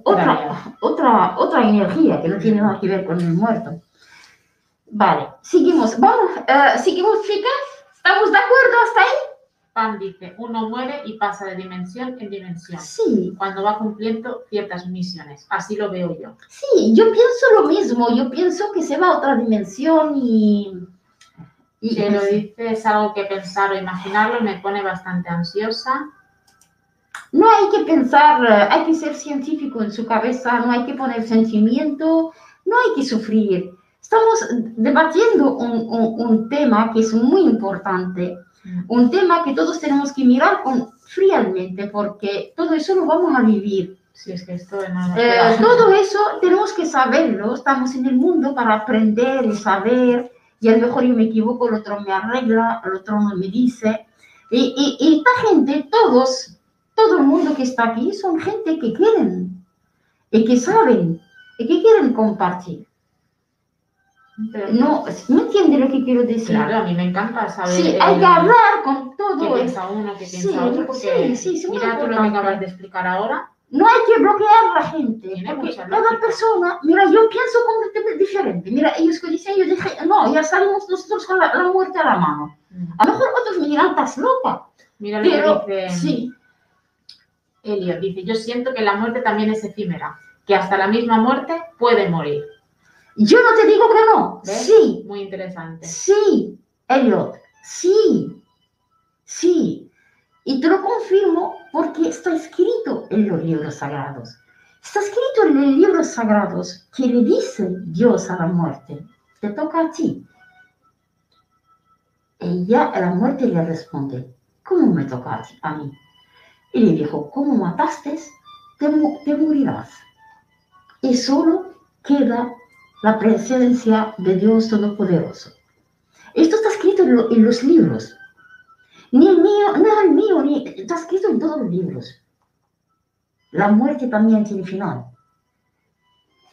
otra, otra, otra energía que no tiene nada que ver con el muerto. Vale, seguimos. Vamos, uh, seguimos, chicas. ¿Estamos de acuerdo hasta ahí? Pan dice, uno muere y pasa de dimensión en dimensión. Sí. Cuando va cumpliendo ciertas misiones. Así lo veo yo. Sí, yo pienso lo mismo. Yo pienso que se va a otra dimensión y... y que lo dice es algo que pensar o imaginarlo me pone bastante ansiosa No hay que pensar, eh, hay que ser científico en su cabeza, no hay que poner sentimiento, no hay que sufrir. Estamos debatiendo un, un- un tema que es muy importante, un tema que todos tenemos que mirar con friamente, porque todo eso lo vamos a vivir. Sí, es que esto no nos Eh, todo eso tenemos que saberlo, estamos en el mundo para aprender y saber, y a lo mejor yo me equivoco, el otro me arregla, el otro no me dice. Y, y- y esta gente, todos, todo el mundo que está aquí, son gente que quieren, y que saben, y que quieren compartir. Pero- No, ¿me entiende lo que quiero decir? Claro, a mí me encanta saber. sí, eh, hay que hablar con todo eso. piensa uno, piensa Sí, otro, porque sí, sí, mira tú lo que acabas de explicar ahora. No hay que bloquear a la gente, porque cada persona, mira, yo pienso completamente diferente. Mira, ellos que dicen, yo dije, no, ya salimos nosotros con la, la muerte a la mano. A lo mejor otros me dirán, estás loca, Mira lo pero que dice sí, Elliot. Dice, yo siento que la muerte también es efímera, que hasta la misma muerte puede morir. yo no te digo que no, ¿Ves? sí, Muy interesante. sí, Elliot, sí, sí. Y te lo confirmo porque está escrito en los libros sagrados. Está escrito en los libros sagrados que le dice Dios a la muerte, te toca a ti. Ella a la muerte le responde, ¿cómo me toca a, ti- mí? Y le dijo, ¿cómo mataste? Te, te morirás. Y solo queda la presencia de Dios Todopoderoso. Esto está escrito en los libros. Ni el mío, no el mío, ni, está escrito en todos los libros. La muerte también tiene final.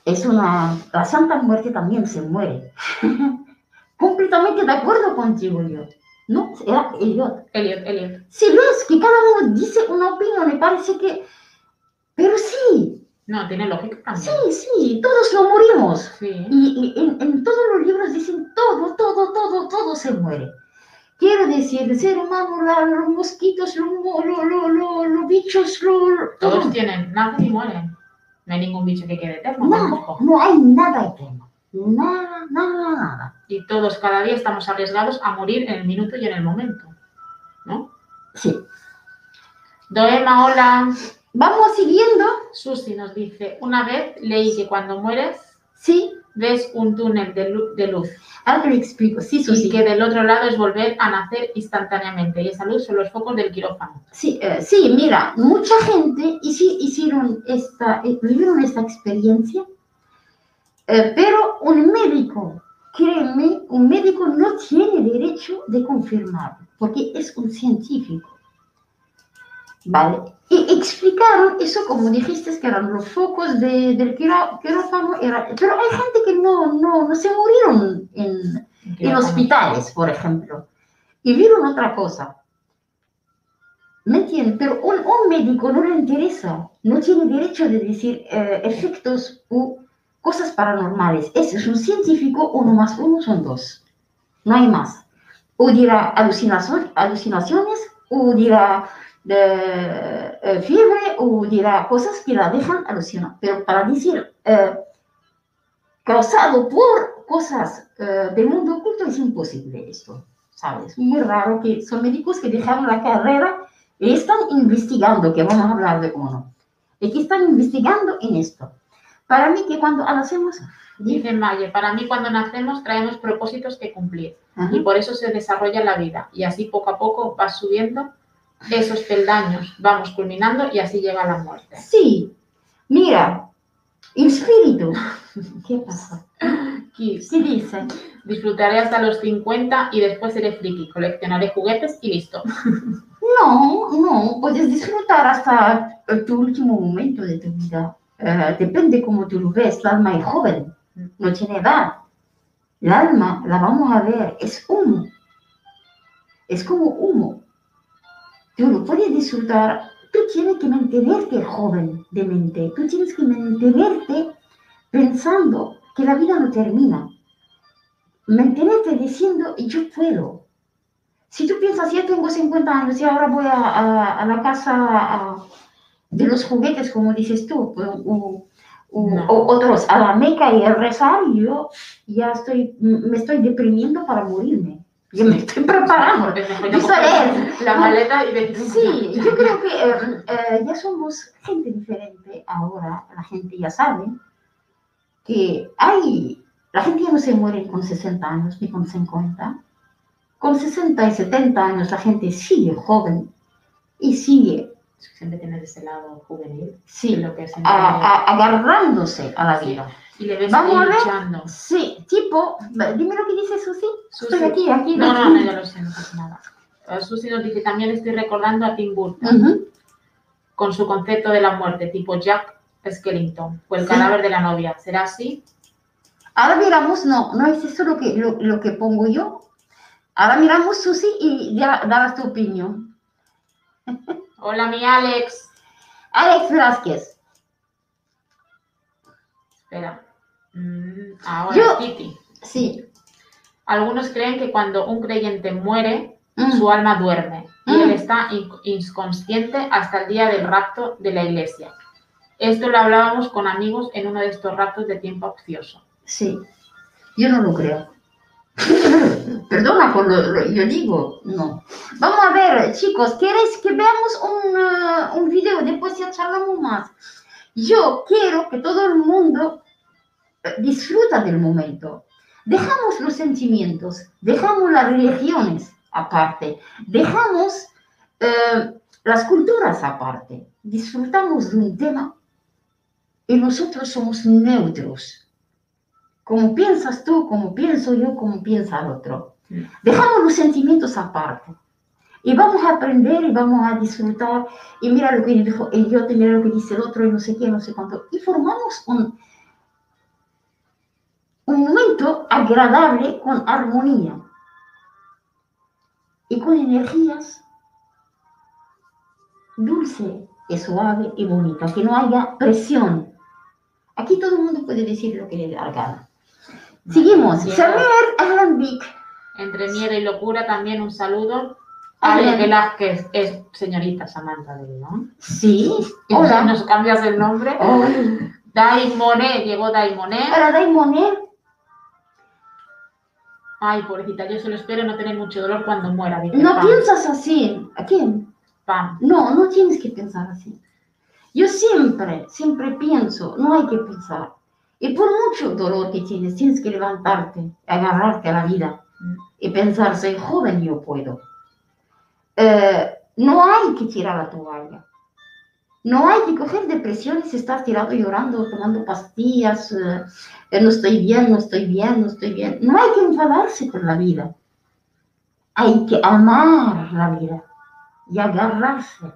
Es una, la Santa Muerte también se muere. *laughs* Completamente de acuerdo contigo, Elliot. No, era Elliot. Elliot, Elliot. Si ves que cada uno dice una opinión, me parece que... Pero sí, No, tiene lógica también. sí, sí, todos lo morimos. Sí. Y, y en, en todos los libros dicen todo, todo, todo, todo se muere. Quiero decir, el ser humano, los mosquitos, los, mo- lo- lo- lo- los bichos, lo, lo- todo. Todos tienen, nacen y mueren. No hay ningún bicho que quede eterno No, tampoco. no hay nada eterno. Nada, nada, nada. Y todos cada día estamos arriesgados a morir en el minuto y en el momento. ¿No? Sí. Doema, hola. Vamos siguiendo. Susi nos dice, una vez leí que cuando mueres Sí. Ves un túnel de, lu- de luz Ahora te lo explico. Sí, y Susi. que del otro lado es volver a nacer instantáneamente y esa luz son los focos del quirófano. Sí, eh, sí, mira, mucha gente hici- hicieron esta, eh, vivieron esta experiencia, eh, pero un médico, créeme, un médico no tiene derecho de confirmarlo, porque es un científico. ¿Vale? Y explicaron eso, como dijiste, que eran los focos de- del quiró- quirófano, era- pero hay gente que no, no, no se murieron en, en hospitales, por ejemplo, y vieron otra cosa. ¿Me entiendes? Pero un, un médico no le interesa, no tiene derecho de decir eh, efectos u cosas paranormales. Ese es un científico, uno más uno son dos. No hay más. O dirá alucinación- alucinaciones, o dirá eh, fiebre, o dirá cosas que la dejan alucinar. Pero para decir eh, causado por cosas eh, del mundo oculto es imposible esto, ¿sabes? Muy raro que son médicos que dejaron la carrera y están investigando, que vamos a hablar de uno, y que están investigando en esto. Para mí que cuando hacemos... Dice Maye, para mí cuando nacemos traemos propósitos que cumplir Ajá. y por eso se desarrolla la vida y así poco a poco vas subiendo esos peldaños, vamos culminando y así llega la muerte. Sí, mira, espíritu. *laughs* ¿Qué pasa? ¿Qué dice? Disfrutaré hasta los 50 y después seré friki, coleccionaré juguetes y listo. *laughs* No, no, puedes disfrutar hasta tu último momento de tu vida. Eh, depende cómo tú lo ves. El alma es joven, no tiene edad. El alma, la vamos a ver, es humo. Es como humo. Tú lo puedes disfrutar. Tú tienes que mantenerte joven de mente. Tú tienes que mantenerte pensando que la vida no termina. Mantenerte diciendo, yo puedo. Si tú piensas, yo tengo 50 años y ahora voy a, a- a la casa a- de los juguetes, como dices tú, o, o- o- No. o otros, a la Meca y a rezar, yo ya estoy, me estoy deprimiendo para morirme. Yo me estoy preparando. Es coger sabes. la maleta y decir, Sí, yo creo que eh, eh, ya somos gente diferente ahora. La gente ya sabe que hay. La gente ya no se muere con 60 años ni con 50. Con 60 y 70 años la gente sigue joven y sigue Siempre tiene ese lado juvenil. sí, lo que siempre- a- a- agarrándose a la Sí. Y le ves Vamos a ver. luchando. Sí, tipo, dime lo que dice Susi. Susi. Estoy aquí, aquí. No, no, no, ya lo sé, no pasa nada. Susi nos dice, también estoy recordando a Tim Burton con su concepto de la muerte, tipo Jack Skellington, o el Sí. cadáver de la novia. ¿Será así? Ahora miramos, no, no es eso lo que, lo, lo que pongo yo. Ahora miramos, Susi, y ya darás tu opinión. *laughs* Hola, mi Alex. Alex Velázquez. Espera. Mm, ahora, Yo- Titi. Sí. Algunos creen que cuando un creyente muere, Mm. su alma duerme y Mm. él está in- inconsciente hasta el día del rapto de la iglesia. Esto lo hablábamos con amigos en uno de estos raptos de tiempo ocioso. Sí. Yo no lo creo. *coughs* Perdona por lo, lo- yo digo, no. Vamos a ver, chicos, ¿queréis que veamos un, eh, un video? Después ya charlamos más. Yo quiero que todo el mundo disfruta del momento. Dejamos los sentimientos, dejamos las religiones aparte, dejamos eh, las culturas aparte. Disfrutamos de un tema y nosotros somos neutros como piensas tú, como pienso yo, como piensa el otro. Dejamos los sentimientos aparte. Y vamos a aprender y vamos a disfrutar. Y mira lo que dijo el yo, mira lo que dice el otro, y no sé qué, no sé cuánto. Y formamos un, un momento agradable con armonía. Y con energías dulce y suave y bonita. Que no haya presión. Aquí todo el mundo puede decir lo que le da la gana. Seguimos. Samir. Entre miedo y locura también un saludo. Ale Velázquez es señorita Samantha del ¿no? Sí. Hola. nos cambias el nombre. Hola. Dai Monet, llegó Dai Monet. Hola, Daimonet. Ay, pobrecita, yo solo espero no tener mucho dolor cuando muera. dice No Pam. piensas así. ¿A quién? Pam. No, no tienes que pensar así. Yo siempre, siempre pienso, no hay que pensar. Y por mucho dolor que tienes, tienes que levantarte, agarrarte a la vida y pensar, soy joven, yo puedo. Eh, no hay que tirar la toalla. No hay que coger depresiones si estás tirado llorando, tomando pastillas, eh, eh, no estoy bien, no estoy bien, no estoy bien. No hay que enfadarse con la vida. Hay que amar la vida y agarrarse.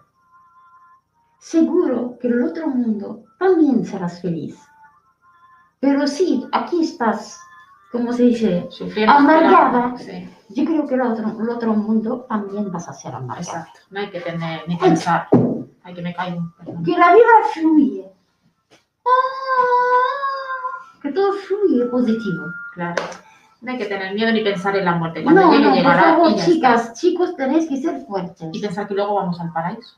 Seguro que en el otro mundo también serás feliz. Pero sí, aquí estás, como se dice, Sufriendo. Amargada. Sí, yo creo que el otro, el otro mundo también vas a ser amargado. exacto. No hay que tener ni pensar. Ay, que me caigo. perdón. Que la vida fluye. Ah, que todo fluye positivo. Claro. No hay que tener miedo ni pensar en la muerte. Cuando No, no, por favor, chicas, chicos, tenéis que ser fuertes. Y pensar que luego vamos al paraíso.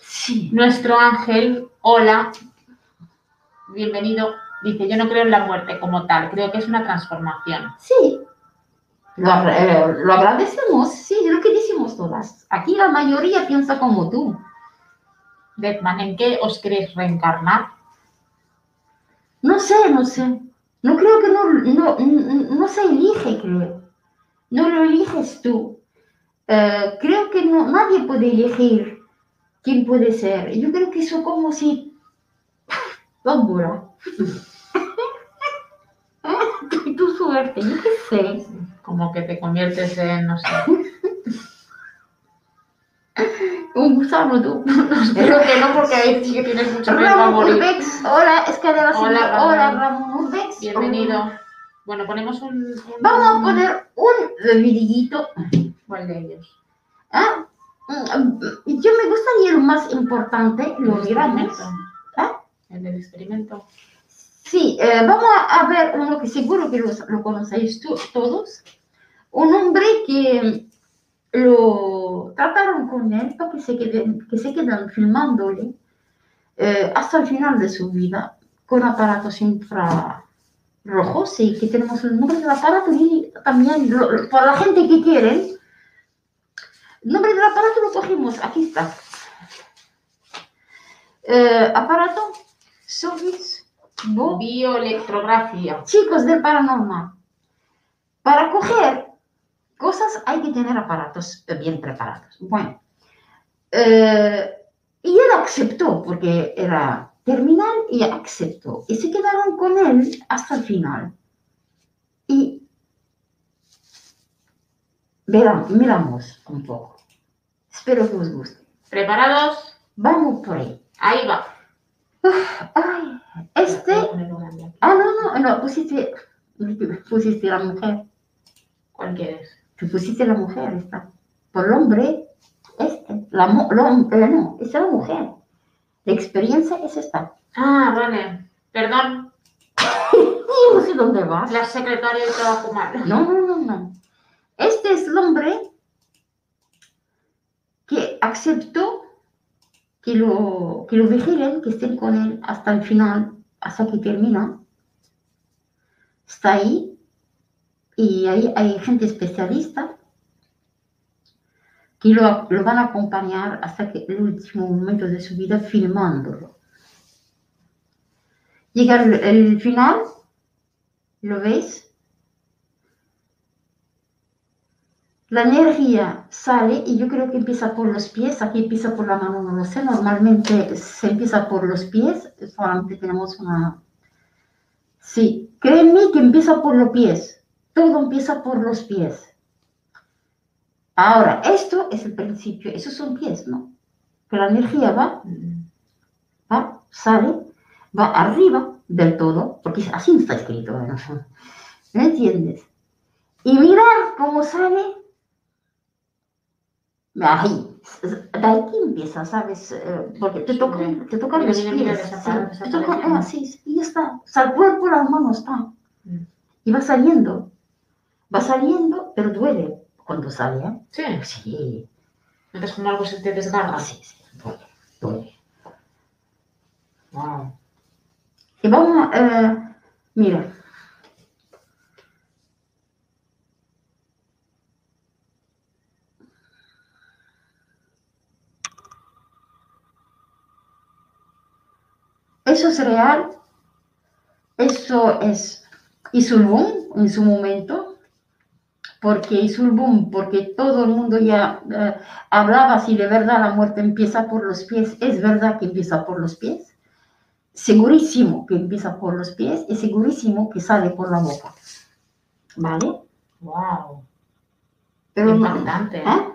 Sí. Nuestro ángel, hola, bienvenido. Dice, yo no creo en la muerte como tal, creo que es una transformación. Sí. Lo, eh, lo agradecemos, sí, es lo que decimos todas. Aquí la mayoría piensa como tú. Deadman, ¿en qué os queréis reencarnar? No sé, no sé. No creo que no, no, no, no se elige, creo. No lo eliges tú. Eh, creo que no, nadie puede elegir quién puede ser. Yo creo que eso como si... *laughs* Tómbola. *laughs* tu suerte, yo qué sé. Como que te conviertes en, no sé. *laughs* Un gusano tú. *laughs* Espero que no, porque ahí sí que tienes mucho riesgo a Ramón. Urbex, hola, es que de la Hola, Ramón. Hola, Ramón Urbex. Bienvenido. Bueno, ponemos un. un- Vamos a poner un vidillito. ¿Cuál de ellos? Ah, mm, Yo me gustaría lo más importante, lo El miramos. experimento. ¿Ah? El del experimento. Sí, eh, vamos a, a ver uno que seguro que los- lo conocéis tú- todos. Un hombre que lo trataron con él para que se, queden, que se quedan filmándole eh, hasta el final de su vida con aparatos infra, rojo, sí, que tenemos el nombre del aparato y también lo- por la gente que quieren. El nombre del aparato lo cogimos, aquí está. Eh, aparato Bo Bioelectrografía. chicos del paranormal. Para coger cosas hay que tener aparatos bien preparados. Bueno, eh, y él aceptó porque era terminal y aceptó. Y se quedaron con él hasta el final. Y verán, miramos un poco. Espero que os guste. ¿Preparados? Vamos por ahí. Ahí va. Ay, este... Ah, no, no, no, pusiste, pusiste la mujer. ¿Cuál quieres? Pusiste la mujer, esta. Por el hombre, este. La, el hombre, no, es la mujer. La experiencia es esta. Ah, vale. Perdón, *laughs* Y no sé dónde vas. la secretaria de trabajo mal. No, no, no, no. Este es el hombre que aceptó que lo, que lo vigilen, que estén con él hasta el final, hasta que termina. Está ahí y ahí hay gente especialista que lo, lo van a acompañar hasta que el último momento de su vida filmándolo. Llega el, el final, ¿lo ves? La energía sale y yo creo que empieza por los pies, aquí empieza por la mano, no lo sé, normalmente se empieza por los pies, solamente tenemos una... Sí, créeme que empieza por los pies, todo empieza por los pies. Ahora, esto es el principio, esos son pies, ¿no? Que la energía va, va, sale, va arriba del todo, porque así está escrito, ¿no? ¿me entiendes? Y mirar cómo sale Ahí, de aquí empieza, ¿sabes? Eh, Porque te tocan, te tocan los pies. te tocan, desapareciendo. ah, sí, sí, y ya está. O sea, el cuerpo, las manos están. Mm. Y va saliendo. Va saliendo, pero duele cuando sale, ¿eh? Sí. Sí, Entonces como algo se te desgarra. ah, sí, sí, duele, duele. Wow. Y vamos eh, mira. Eso es real. Eso es el boom en su momento. Porque hizo el boom, porque todo el mundo ya eh, hablaba si de verdad la muerte empieza por los pies. Es verdad que empieza por los pies segurísimo que empieza por los pies y segurísimo que sale por la boca. ¿Vale? Wow. Pero Impactante. ¿eh? ¿eh?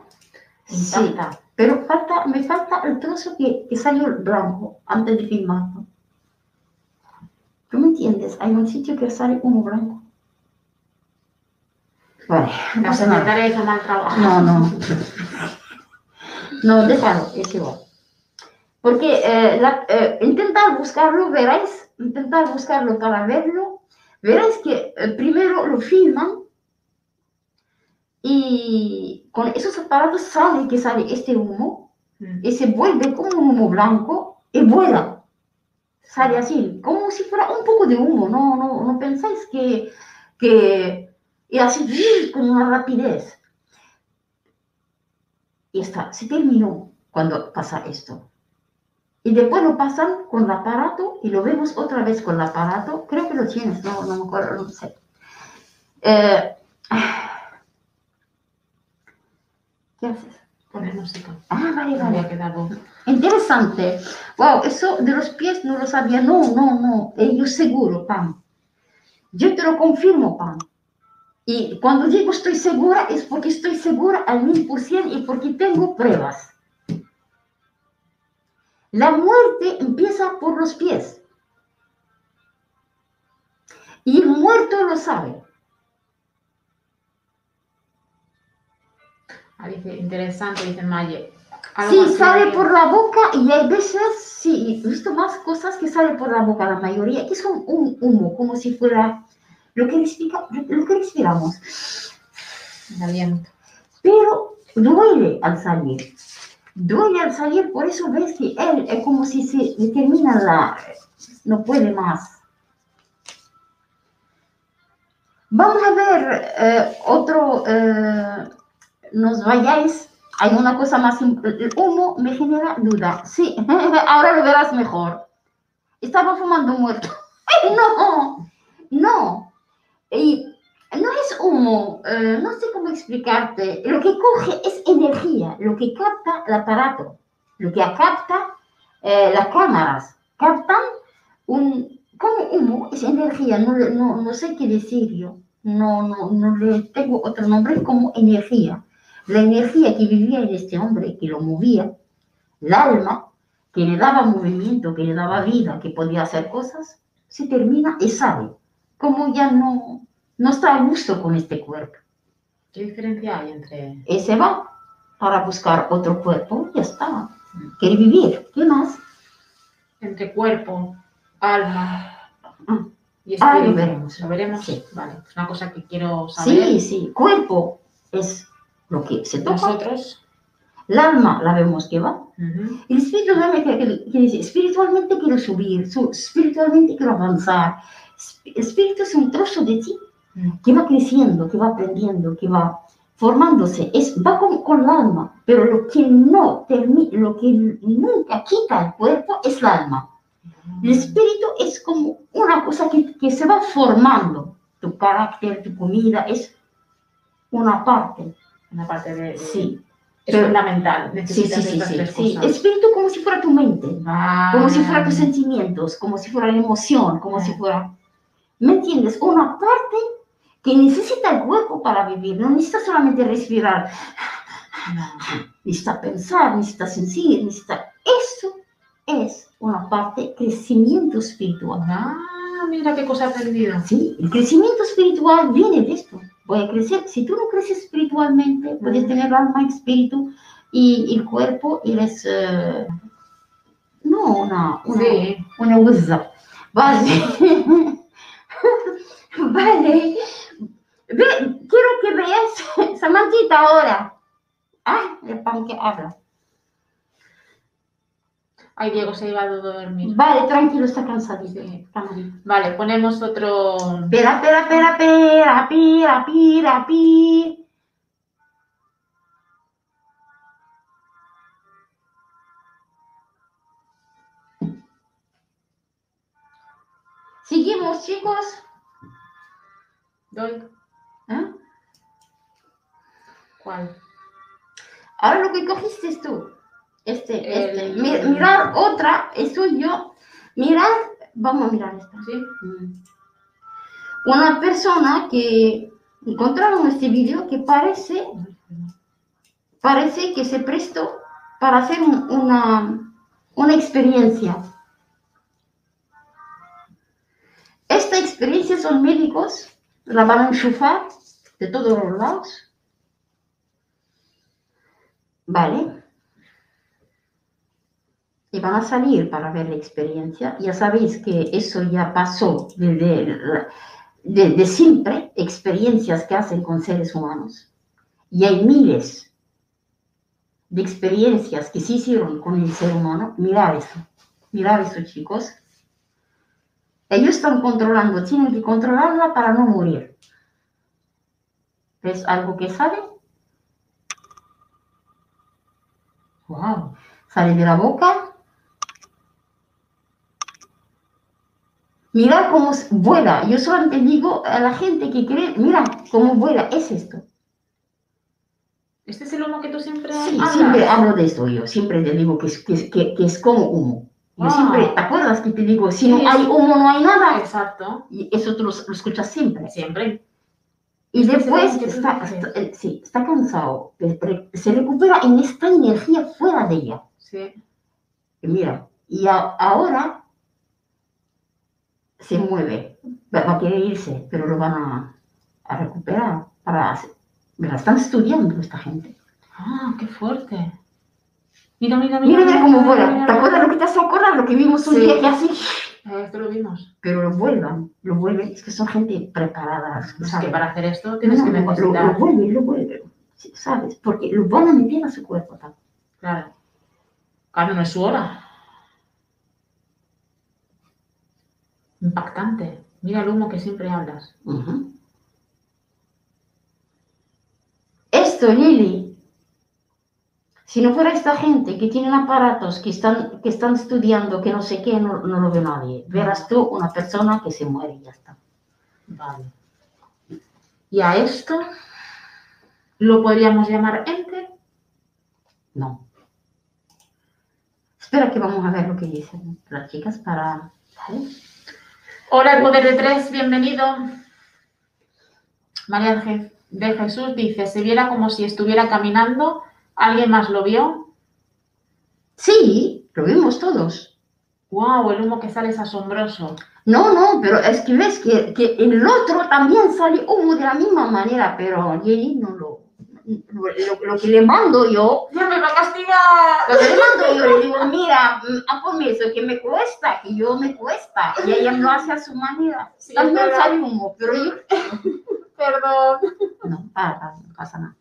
Sí, pero falta, me falta el trozo que, que salió blanco antes de filmarlo. ¿Tú me entiendes? Hay un sitio que sale uno blanco. Vale, no La pasa nada. secretaria hizo mal trabajo. No, no. No, déjalo, es igual. Porque eh, la- eh, intentar buscarlo, veréis, intentar buscarlo para verlo, veréis que eh, primero lo filman y con esos aparatos sale que sale este humo Mm. y se vuelve como un humo blanco y vuela. Sale así, como si fuera un poco de humo, no, no, no pensáis que, que y así con una rapidez. Y está, se terminó cuando pasa esto. Y después lo pasan con el aparato y lo vemos otra vez con el aparato. Creo que lo tienes, no, no me acuerdo, no sé. Eh, ¿Qué haces? Poner música. Ah, vale, vale. quedado. Interesante. Wow, eso de los pies no lo sabía. No, no, no. Eh, yo seguro, Pam. Yo te lo confirmo, Pam. Y cuando digo estoy segura es porque estoy segura al mil por cien y porque tengo pruebas. La muerte empieza por los pies. Y el muerto lo sabe. Ah, dice, interesante, dice Maye. Sí, sale por la boca y hay veces, sí, he visto más cosas que salen por la boca, la mayoría, que son un humo, como si fuera lo que, respira- lo que. El aliento. Pero duele al salir. Duele al salir, por eso ves que él es como si se le termina la... no puede más. Vamos a ver eh, otro, eh, nos vayáis. Hay una cosa más, im- el humo me genera duda. Sí, *laughs* ahora lo verás mejor. Estaba fumando muerto. *laughs* ¡Ay, no! No. Y no es humo, eh, no sé cómo explicarte. Lo que coge es energía, lo que capta el aparato, lo que capta eh, las cámaras. Captan un, como humo, es energía, no, no, no sé qué decir yo. No, no, no le tengo otro nombre como energía. La energía que vivía en este hombre, que lo movía, el alma, que le daba movimiento, que le daba vida, que podía hacer cosas, se termina y sale. Como ya no, no está a gusto con este cuerpo. ¿Qué diferencia hay entre...? Y se va para buscar otro cuerpo, ya está. Quiere vivir, ¿qué más? entre cuerpo, alma Ah. y Ah, lo espíritu. veremos. ¿Lo veremos? Sí. Vale, es una cosa que quiero saber. Sí, sí, cuerpo es lo que se toca. Nosotros. El alma la vemos que va. ujú, El espíritu realmente que, que dice, espiritualmente quiero subir, su- espiritualmente quiero avanzar. Espíritu es un trozo de ti que va creciendo, que va aprendiendo, que va formándose. Es, va con, con el alma, pero lo que no termina, lo que nunca quita el cuerpo es el alma. El espíritu es como una cosa que, que se va formando. Tu carácter, tu comida, es una parte. Una parte de... Sí, Es Pero- fundamental. Necesitas sí, sí. sí, sí. Espíritu como si fuera tu mente. Ah, como si fueran tus sentimientos, como si fuera la emoción, como si Ah. fuera, ¿me entiendes? Una parte que necesita el cuerpo para vivir, no necesita solamente respirar, necesita pensar, necesita sentir, necesita... Eso es una parte crecimiento espiritual. Ah, mira qué cosa aprendido. Sí, el crecimiento espiritual viene de esto. Voy a crecer. Si tú no creces espiritualmente, puedes Mm. tener alma, espíritu y, y el cuerpo eres... eh, no, una... una Sí. una usa. Vale. *laughs* vale. Ve, quiero que veas *laughs* Samantita ahora. Ah, el pan que habla. Ay, Diego se ha ido a dormir. Vale, tranquilo, está cansadito. Sí. Vale, ponemos otro... Espera, espera, espera, espera, pira, pira, pira. Seguimos, chicos. ¿Doy? ¿Eh? ¿Cuál? Ahora lo que cogiste es tú. Este, este. Mi- mirar otra, eso yo. Mirar, vamos a mirar esta. ¿Sí? Mm. Una persona que encontraron este vídeo que parece, parece que se prestó para hacer un- una, una experiencia. Esta experiencia son médicos, la van a enchufar de todos los lados. ¿Vale? Y van a salir para ver la experiencia. Ya sabéis que eso ya pasó desde, la- desde siempre, experiencias que hacen con seres humanos. Y hay miles de experiencias que se hicieron con el ser humano. Mirad esto, mirad esto chicos. Ellos están controlando, tienen que controlarla para no morir. ¿Ves algo que sale? Wow. Sale de la boca. Mira cómo vuela. Yo solamente digo a la gente que cree, mira cómo vuela. Es esto. ¿Este es el humo que tú siempre Sí, hablas? siempre hablo de esto yo. Siempre te digo que es, que, que- que es como humo. Yo Ah. siempre, ¿te acuerdas que te digo, si no hay humo, no hay nada? Exacto. Y eso tú lo, lo escuchas siempre. Siempre. Y es después está, está- eh, sí, está cansado. Se recupera en esta energía fuera de ella. Sí. Y Mira, y a- ahora se mueve, va a querer irse, pero lo van a, a recuperar. Para, mira, están estudiando esta gente. Ah, qué fuerte. Mira, mira, mira. Mira, cómo vuela. ¿Te acuerdas lo que te hace acordar? Lo que vimos un día que así. Esto lo vimos. Pero lo vuelvan, lo vuelven. Es que son gente preparada. Es que para hacer esto tienes que necesitar. Lo, vuelven, lo vuelven. ¿Sabes? Porque lo van a meter a su cuerpo. ¿tabes? Claro. Claro, no es su hora. Impactante. Mira el humo que siempre hablas. Esto, Lili, si no fuera esta gente que tienen aparatos, que están, que están estudiando, que no sé qué, no, no lo ve nadie. Verás tú una persona que se muere y ya está. Vale. ¿Y a esto lo podríamos llamar ente? No. Espera que vamos a ver lo que dicen las chicas para... ¿vale? Hola, el poder de tres, bienvenido. María de Jesús dice, se viera como si estuviera caminando, ¿alguien más lo vio? Sí, lo vimos todos. ¡Wow! El humo que sale es asombroso. No, no, pero es que ves que, que el otro también sale humo de la misma manera, pero Jenny no lo... Lo, que le mando yo, ¡Ya me va a castigar! lo que le mando yo, le digo, mira, mm, ponme eso que me cuesta, que yo me cuesta, y ella lo hace a su manera. Sí, También sale humo, pero yo... *laughs* Perdón. No, para, para, no pasa nada.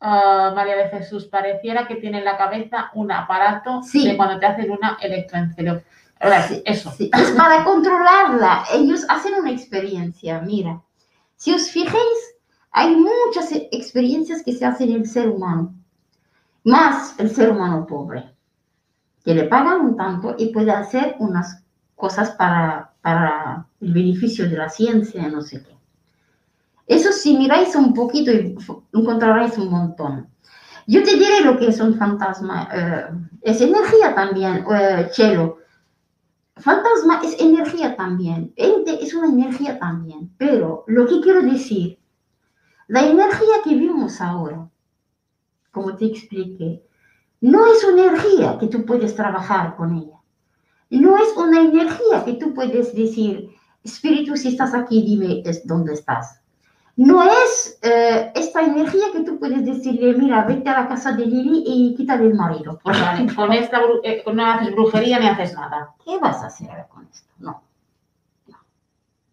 Ah, María de Jesús, pareciera que tiene en la cabeza un aparato Sí. de cuando te hacen una electroencefalo. Ahora, Sí, Eso. sí, es para controlarla. Ellos hacen una experiencia, mira. Si os fijáis, hay muchas e- experiencias que se hacen en el ser humano, más el ser humano pobre, que le pagan un tanto y puede hacer unas cosas para, para el beneficio de la ciencia, no sé qué. Eso si miráis un poquito encontraréis un montón. Yo te diré lo que es un fantasma. eh, es energía también, eh, Chelo. Fantasma es energía también, ente es una energía también, pero lo que quiero decir, la energía que vimos ahora, como te expliqué, no es una energía que tú puedes trabajar con ella. No es una energía que tú puedes decir, espíritu, si estás aquí, dime dónde estás. No es eh, esta energía que tú puedes decirle, mira, vete a la casa de Lili y quítale el marido. por *laughs* Vale, ejemplo. Con esta eh, no haces brujería ni haces nada. ¿Qué vas a hacer con esto? No. no.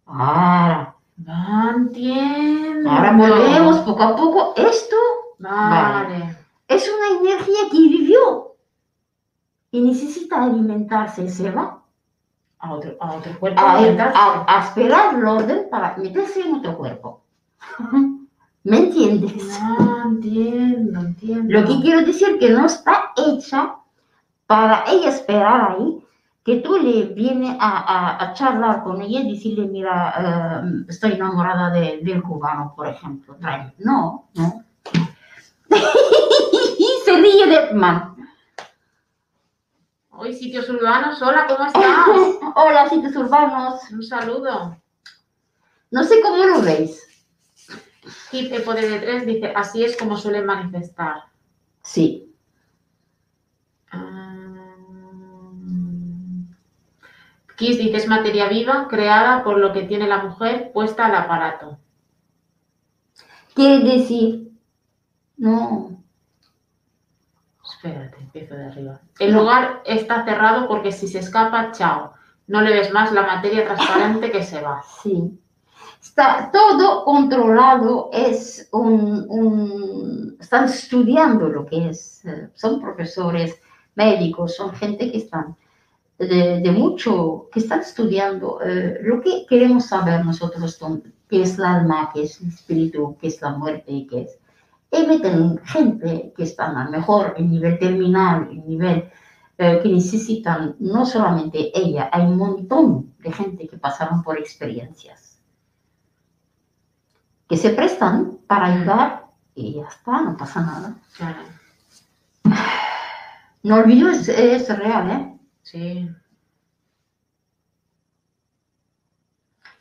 Ahora, No entiendo. ahora volvemos poco a poco. Esto Vale. es una energía que vivió y necesita alimentarse se va A otro, a otro cuerpo. a, a- a esperar el orden para meterse en otro cuerpo. ¿Me entiendes? No entiendo, entiendo. Lo que quiero decir que no está hecha para ella esperar ahí, que tú le vienes a, a- a charlar con ella y decirle, mira, eh, estoy enamorada de- del cubano, por ejemplo. tráeme". No, no. y *laughs* se ríe de man. Hoy sitios urbanos, hola, ¿cómo estás? *laughs* Hola, sitios urbanos. Un saludo. No sé cómo lo veis. Poder de Tres dice, así es como suelen manifestar. Sí, Ah, Kiss dice, es materia viva creada por lo que tiene la mujer puesta al aparato. quiere decir, no, Espérate, empiezo de arriba. El lugar está cerrado porque si se escapa, chao. No le ves más la materia transparente que se va. Sí. Está todo controlado, es un, un- están estudiando lo que es, eh, son profesores, médicos, son gente que están de, mucho, que están estudiando eh, lo que queremos saber nosotros, qué es el alma, qué es el espíritu, qué es la muerte, qué es. Y meten gente que están a mejor en nivel terminal, en nivel eh, que necesitan, no solamente ella, hay un montón de gente que pasaron por experiencias, que se prestan para ayudar y ya está, no pasa nada. Claro. No olvido, es, es real, ¿eh? Sí.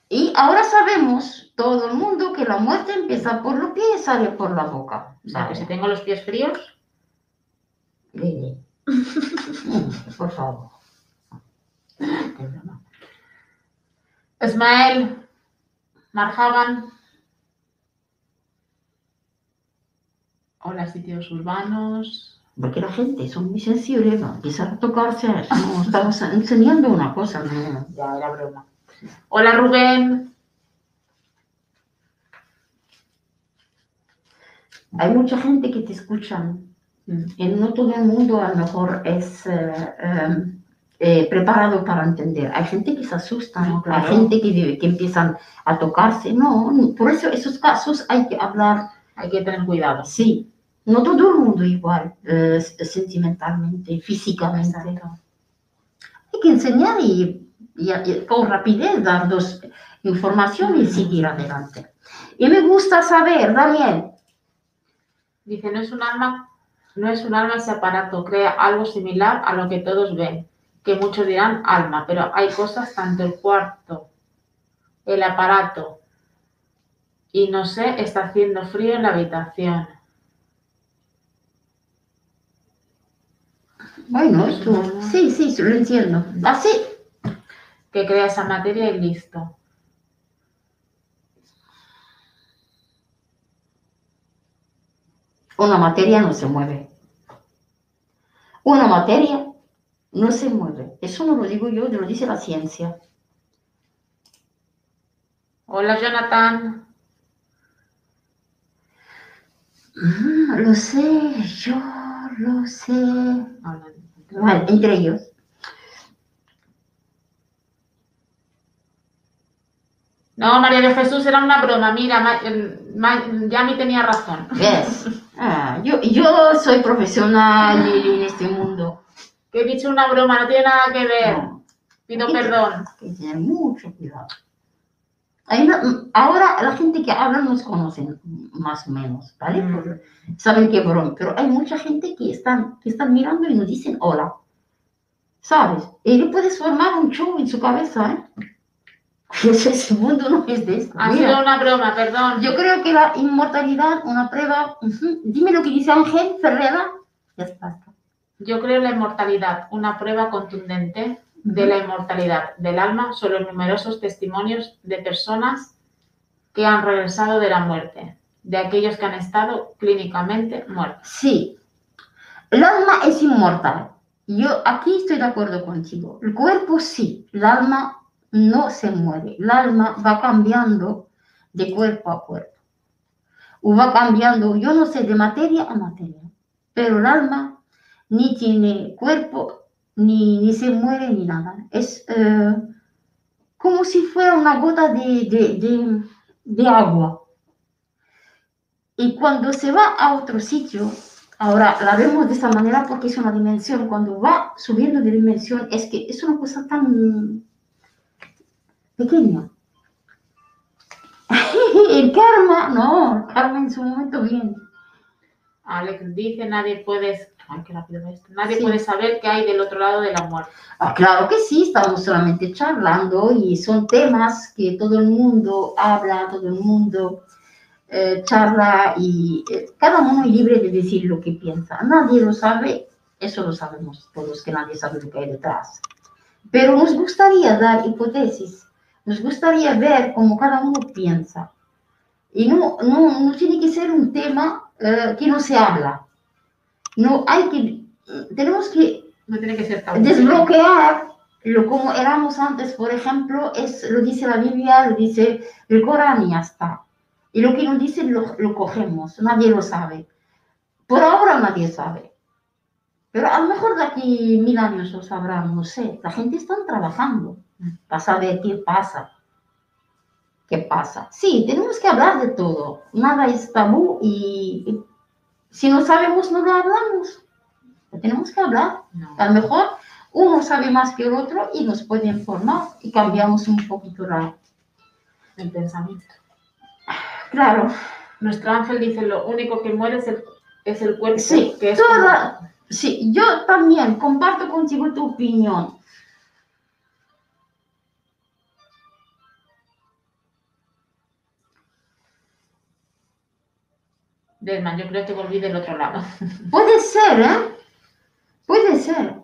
Y ahora sabemos, todo el mundo, que la muerte empieza por los pies y sale por la boca. O sea, que si tengo los pies fríos, Lili. Mm, Por favor. Ismael, Marhaban. Hola, sitios urbanos. Porque la gente son muy sensibles, va a empezar a tocarse. No, estamos enseñando una cosa, no. Ya era broma. Hola, Rubén. Hay mucha gente que te escuchan. Y no todo el mundo a lo mejor es eh, eh, eh, preparado para entender. Hay gente que se asusta, No, claro. hay gente que, que empiezan a tocarse. No, por eso esos casos hay que hablar Hay que tener cuidado. Sí, no todo el mundo igual, eh, sentimentalmente, físicamente. Exacto. Hay que enseñar y, y- y con rapidez dar dos informaciones y seguir adelante. Y me gusta saber, Daniel, Dice, no es un alma, no es un alma ese aparato, crea algo similar a lo que todos ven, que muchos dirán alma, pero hay cosas, tanto el cuarto, el aparato, y no sé, está haciendo frío en la habitación. Bueno, esto, sí, sí, lo entiendo. Así, que crea esa materia y listo. una materia no se mueve. Una materia no se mueve. Eso no lo digo yo, lo dice la ciencia. Hola Jonathan, Ah, lo sé, yo lo sé. Hola. Entre ellos. No, María de Jesús era una broma, mira, Ma- Ma- Yami tenía razón. ¿Ves? Ah, yo, yo soy profesional en este mundo. Que he dicho una broma, no tiene nada que ver. No, Pido perdón. hay que tener mucho cuidado. Una- ahora la gente que habla nos conocen más o menos, ¿vale? Mm. Saben que broma, pero hay mucha gente que están, que están mirando y nos dicen hola. ¿Sabes? Y le puedes formar un show en su cabeza, ¿eh? *laughs* Ese mundo no es de esto. Ha Mira, sido una broma, perdón. Yo creo que la inmortalidad, una prueba. ujú, Dime lo que dice Ángel Ferrera. Ya está. Yo creo la inmortalidad, una prueba contundente de la inmortalidad del alma son los numerosos testimonios de personas que han regresado de la muerte, de aquellos que han estado clínicamente muertos. Sí, el alma es inmortal. Yo aquí estoy de acuerdo contigo. El cuerpo sí, el alma no se muere. El alma va cambiando de cuerpo a cuerpo. O va cambiando, yo no sé, de materia a materia. Pero el alma ni tiene cuerpo, ni, ni se muere, ni nada. Es eh, como si fuera una gota de, de- de- de agua. Y cuando se va a otro sitio, ahora la vemos de esa manera porque es una dimensión, cuando va subiendo de dimensión es que es una cosa tan pequeña. *laughs* El karma, no, el karma en su momento viene. Alex dice, nadie puede, ay, qué rápido nadie Sí. puede saber qué hay del otro lado de la muerte. Ah, claro que sí, estamos solamente charlando y son temas que todo el mundo habla, todo el mundo eh, charla y eh, cada uno es libre de decir lo que piensa. Nadie lo sabe, eso lo sabemos todos, que nadie sabe lo que hay detrás. Pero nos gustaría dar hipótesis, nos gustaría ver cómo cada uno piensa. Y no, no, no tiene que ser un tema eh, que no se habla. No hay que, tenemos que No tiene que ser desbloquear lo como éramos antes, por ejemplo, es, lo dice la Biblia, lo dice el Corán y ya está. Y lo que nos dicen lo, lo cogemos, nadie lo sabe. Por ahora nadie sabe. Pero a lo mejor de aquí mil años lo sabrán, no sé. La gente está trabajando para saber qué pasa. ¿Qué pasa? Sí, tenemos que hablar de todo. Nada es tabú y si no sabemos, no lo hablamos. Tenemos que hablar. No. A lo mejor uno sabe más que el otro y nos puede informar y cambiamos un poquito la... El pensamiento. Claro, Nuestro ángel dice, lo único que muere es el, es el cuerpo. sí, que es toda- sí, yo también comparto contigo tu opinión. Yo creo que volví del otro lado. *laughs* Puede ser, ¿eh? Puede ser.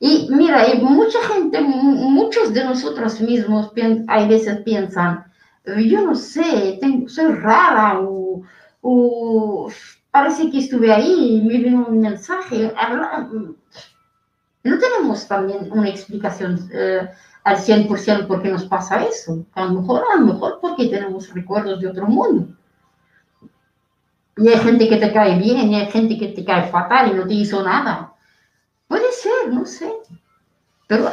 Y mira, mucha gente, mu- muchos de nosotros mismos, hay veces piensan, "Eh, yo no sé, tengo- soy rara o, parece que estuve ahí me vino un mensaje. No tenemos también una explicación eh, al 100% por qué nos pasa eso. A lo mejor, a lo mejor porque tenemos recuerdos de otro mundo. Y hay gente que te cae bien, y hay gente que te cae fatal y no te hizo nada. Puede ser, no sé. Pero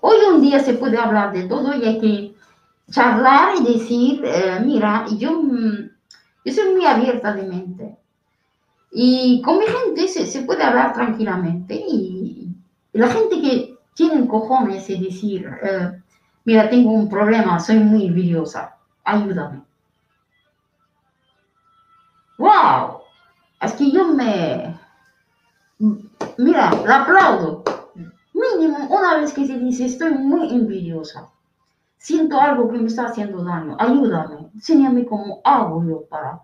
hoy en día se puede hablar de todo y hay que charlar y decir, eh, mira, yo mm, Yo soy muy abierta de mente. Y con mi gente se, se puede hablar tranquilamente. Y la gente que tiene cojones y decir, eh, mira, tengo un problema, soy muy envidiosa, ayúdame. ¡Wow! Es que yo me... Mira, la aplaudo. Mínimo, una vez que se dice, estoy muy envidiosa. Siento algo que me está haciendo daño. Ayúdame. Enséñame cómo hago yo para,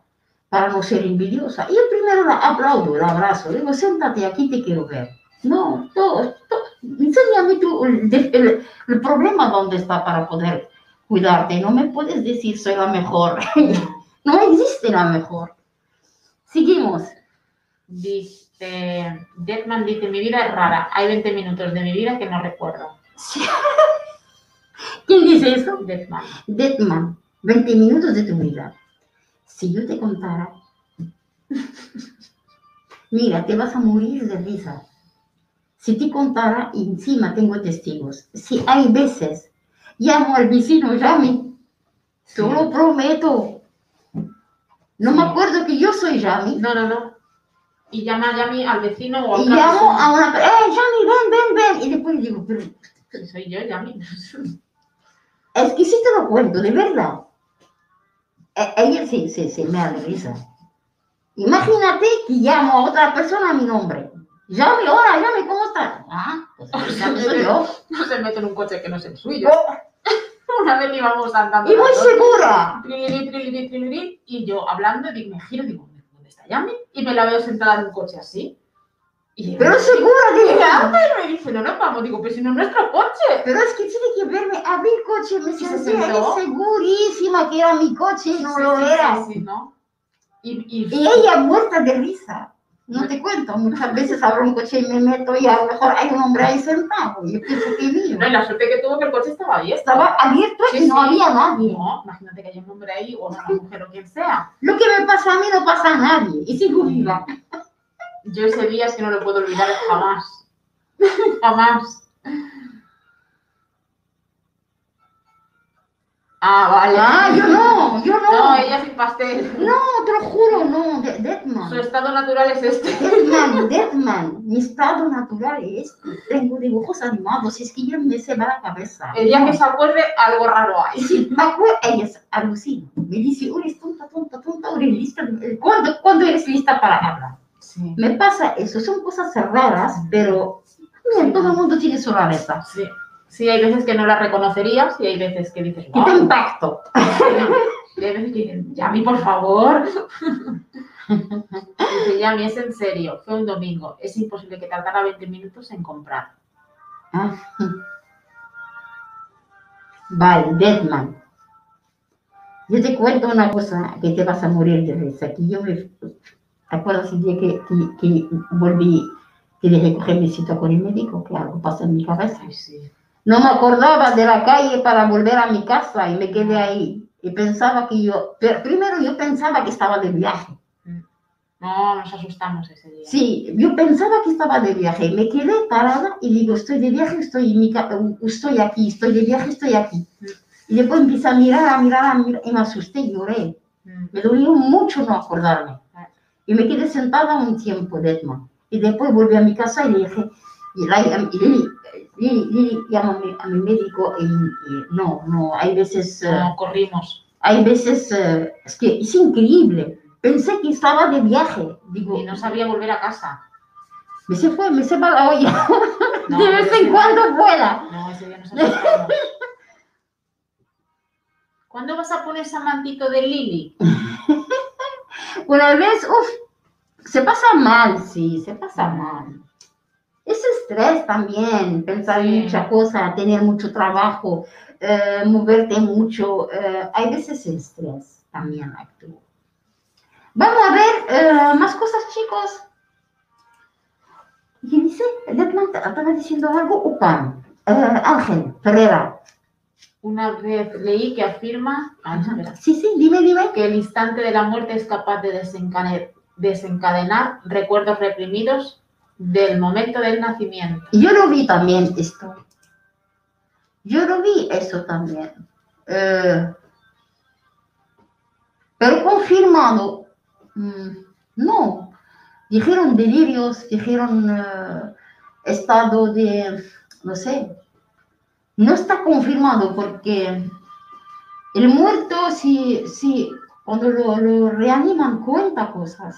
para no ser envidiosa. Y primero la aplaudo, la abrazo. Digo, siéntate aquí, te quiero ver. No, todo, todo. enséñame tú el- el problema dónde está para poder cuidarte. No me puedes decir soy la mejor. *laughs* no existe la mejor. Seguimos. Dice, Deadman dice, mi vida es rara. Hay 20 minutos de mi vida que no recuerdo. *laughs* ¿Quién dice eso? Deadman. Deadman, 20 minutos de tu vida. Si yo te contara, *laughs* mira, te vas a morir de risa. Si te contara, encima tengo testigos. Si hay veces, llamo al vecino, llame. Te lo prometo. No me acuerdo que yo soy Yami. No, no, no. Y llama a Yami al vecino o a Y otra llamo persona. a una persona, ¡eh, Yami, ven, ven, ven! Y después digo, pero Soy yo, Yami. *laughs* Es que sí te lo cuento, de verdad. E- Ella se, se, se me risa. Imagínate que llamo a otra persona a mi nombre. Llame, hola, llame, ¿cómo estás? Ah, pues ya soy yo. *laughs* No se mete en un coche que no es el suyo. *laughs* Una vez íbamos andando. Y muy segura. y yo hablando, y me giro, digo, ¿dónde está Yami? Y me la veo sentada en un coche así. Y Pero segura ¿qué que haces? Me dice, no nos vamos. Digo, pero si no es nuestro coche. Pero es que tiene que verme abrir coche, me ¿Y se segurísima que era mi coche y no Sí, lo sí, era. sí, sí, ¿no? Y, y, Y ella muerta de risa. No te cuento, muchas veces abro un coche y me meto y a lo mejor hay un hombre ahí sentado. y Yo pienso que mío. no, y la suerte que tuvo que el coche estaba abierto. Estaba abierto Sí, y no sí. había nadie. No, imagínate que haya un hombre ahí o una mujer o quien sea. Lo que me pasa a mí no pasa a nadie. Y sigo viva. Yo ese día es que no lo puedo olvidar jamás. Jamás. Ah, vale. Ah, yo no, yo no. No, ella sin pastel. No, te lo juro, no. De- Deadman. Su estado natural es este. Deadman, Deadman. Mi estado natural es. Tengo dibujos animados. Es que yo me se va la cabeza. El día que se acuerde, algo raro hay. Sí, me acuerdo, ella es alucina. Me dice, eres tonta, tonta, tonta, eres lista. ¿Cuándo, ¿Cuándo eres lista para hablar? Sí. Me pasa eso, son cosas raras, pero mira, todo el mundo tiene su rareza. Sí. Sí, hay veces que no la reconocerías y hay veces que dices, wow. impacto. *laughs* Y hay veces que dicen, Yami, por favor. *laughs* Dice, Yami, es en serio, fue un domingo. Es imposible que tardara 20 minutos en comprar. *laughs* Vale, Deadman. Yo te cuento una cosa que te vas a morir de risa. Que yo me... ¿Te acuerdas el día que, que, que volví, que dejé coger mi cita con el médico? Que algo pasó en mi cabeza. Sí. No me acordaba de la calle para volver a mi casa y me quedé ahí. Y pensaba que yo... Pero primero yo pensaba que estaba de viaje. No, nos asustamos ese día. Sí, yo pensaba que estaba de viaje. Me quedé parada y digo, estoy de viaje, estoy, en mi estoy aquí, estoy de viaje, estoy aquí. Y después empecé a mirar, a mirar, a mirar y me asusté, lloré. Mm. Me dolió mucho no acordarme. Y me quedé sentada un tiempo, Detman. Y después volví a mi casa y le dije, y la, y Lili, llama a mi, a mi médico y, y no, no, hay veces, eh, No, corrimos. hay veces, eh, es que es increíble. Pensé que estaba de viaje. Digo, Y no sabía volver a casa. me se fue, me se va la olla. No, *laughs* de vez en cuando vuela. No, ese día nos. *laughs* ¿Cuándo vas a poner ese mantito de Lili? Una vez, uff, se pasa mal, sí, se pasa mal. Es estrés también, pensar en Sí. muchas cosas, tener mucho trabajo, eh, moverte mucho. eh, hay veces estrés también actúa. Vamos a ver eh, más cosas, chicos. ¿Qué dice? ¿Estaba diciendo algo? Upan. Eh, Ángel Ferrera. Una vez leí que afirma ah, Sí, sí, dime, dime. que el instante de la muerte es capaz de desencadenar recuerdos reprimidos del momento del nacimiento. Yo lo vi también esto. Yo lo vi eso también. Eh, Pero confirmado, mm, no. Dijeron delirios, dijeron eh, estado de, no sé, no está confirmado porque el muerto, sí, sí, cuando lo reaniman, cuenta cosas,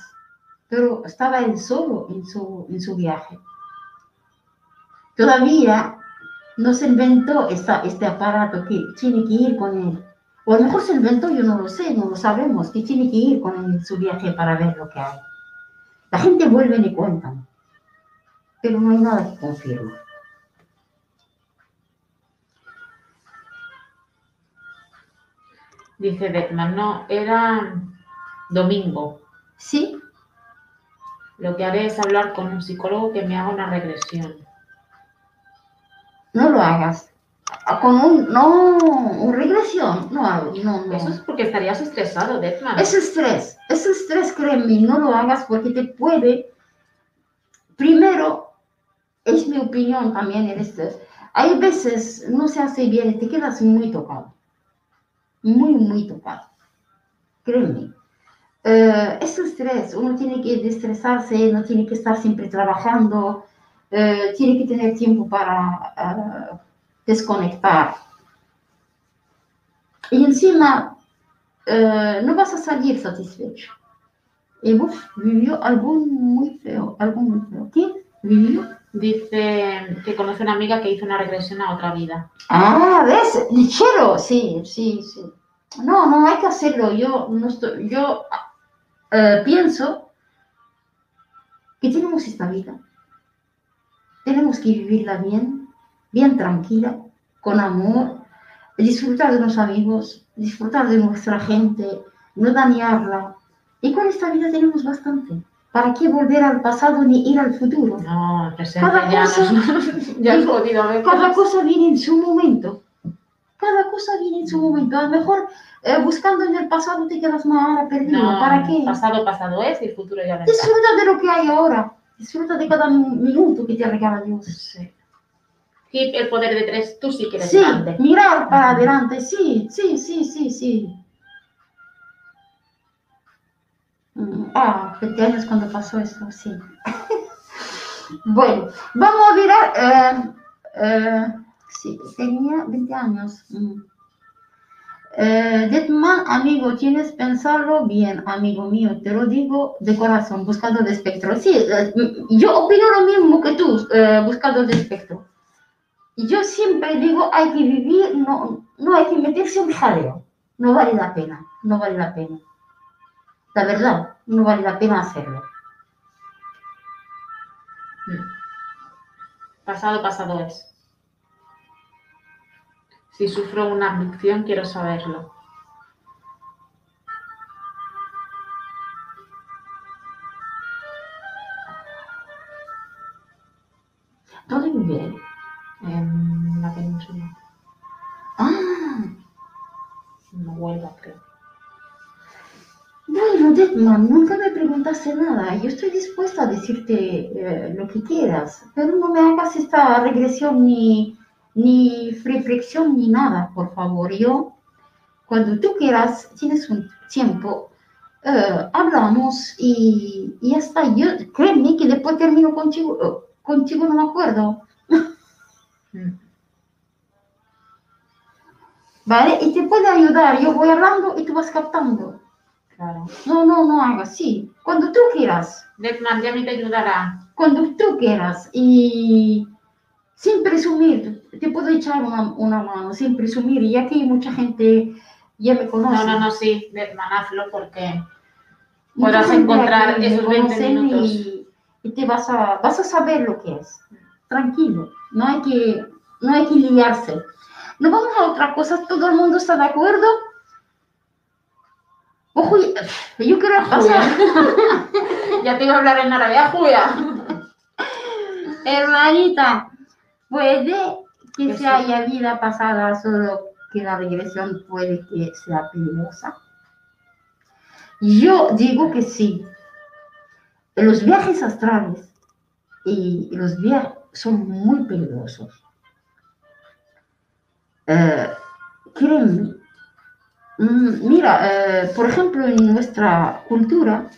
pero estaba él solo en su, en su viaje. Todavía no se inventó esta, este aparato que tiene que ir con él. O a lo mejor se inventó, yo no lo sé, no lo sabemos, que tiene que ir con él en su viaje para ver lo que hay. La gente vuelve y cuentan, pero no hay nada que confirme. Dice Beckman, no, era domingo. Sí, Lo que haré es hablar con un psicólogo que me haga una regresión. no lo hagas. Ah, Con un, no, un regresión, no hago, no, no. Eso es porque estarías estresado, Beckman. Es estrés, es estrés, créeme, no lo hagas porque te puede, primero, es mi opinión también el estrés, hay veces no se hace bien y te quedas muy tocado, muy, muy tocado, créeme. Eh, es estrés, uno tiene que destresarse, no tiene que estar siempre trabajando, eh, tiene que tener tiempo para eh, desconectar. Y encima, eh, no vas a salir satisfecho. Y uf, vivió algo muy feo, algo muy feo. ¿Qué? ¿Vivió? Dice que conoce una amiga que hizo una regresión a otra vida. Ah, ¿ves? Lichero, sí, sí, sí. No, no, hay que hacerlo. Yo, no estoy, yo eh, pienso que tenemos esta vida. Tenemos que vivirla bien, bien tranquila, con amor, disfrutar de los amigos, disfrutar de nuestra gente, no dañarla. Y con esta vida tenemos bastante. ¿Para qué volver al pasado ni ir al futuro? No, presente Cada ya, cosa- *laughs* ya *laughs* digo. Cada cosa viene en su momento. Cada cosa viene en su momento. A lo mejor eh, buscando en el pasado te quedas más perdido. No, ¿Para qué? Pasado, pasado es y futuro ya vendrá. Disfruta de lo que hay ahora. Disfruta de cada mi- minuto que te regala Dios. Sí. Hip, el poder de tres, tú sí que eres Sí, mirar para adelante. Sí, sí, sí, sí, sí. Mm, Ah, 20 años cuando pasó eso, sí. *laughs* bueno, vamos a mirar. eh, eh, sí, tenía 20 años. mm. Eh, Detman, amigo, tienes que pensarlo bien, amigo mío, te lo digo de corazón, buscador de espectro. Sí, eh, mm, yo opino lo mismo que tú, eh, buscador de espectro. Yo siempre digo, hay que vivir, no, no hay que meterse en jaleo. No vale la pena, no vale la pena. La verdad, no vale la pena hacerlo. Pasado, pasado es. Si sufro una abducción, quiero saberlo. ¿Dónde vive? En la península. Ah, No vuelva, creo. bueno, Detman, nunca me preguntaste nada. Yo estoy dispuesta a decirte eh, lo que quieras, pero no me hagas esta regresión ni, ni reflexión ni nada, por favor. Yo, cuando tú quieras, tienes un tiempo, eh, hablamos y, y ya está. Yo, créeme que después termino contigo, contigo no me acuerdo. *laughs* ¿Vale? Y te puede ayudar. Yo voy hablando y tú vas captando. Claro. No, no, no hagas, sí. Cuando tú quieras, Deadman, ya me te ayudará. cuando tú quieras y sin presumir, te puedo echar una, una mano, sin presumir, y aquí mucha gente ya me conoce. No, no, no, sí, hazlo porque podrás encontrar esos 20 conocen minutos. Y, y te vas a, vas a saber lo que es. Tranquilo, no hay que, no hay que liarse. No vamos a otra cosa, todo el mundo está de acuerdo. Ojo, yo quiero pasar. *laughs* ya te iba a hablar en árabe, ¡ah, Julia! *laughs* Hermanita, puede que Que se sí. haya vida pasada, solo que la regresión puede que sea peligrosa. Yo digo que sí. Los viajes astrales y los viajes son muy peligrosos. Eh, créeme Mm, Mira, eh, por ejemplo, en nuestra cultura,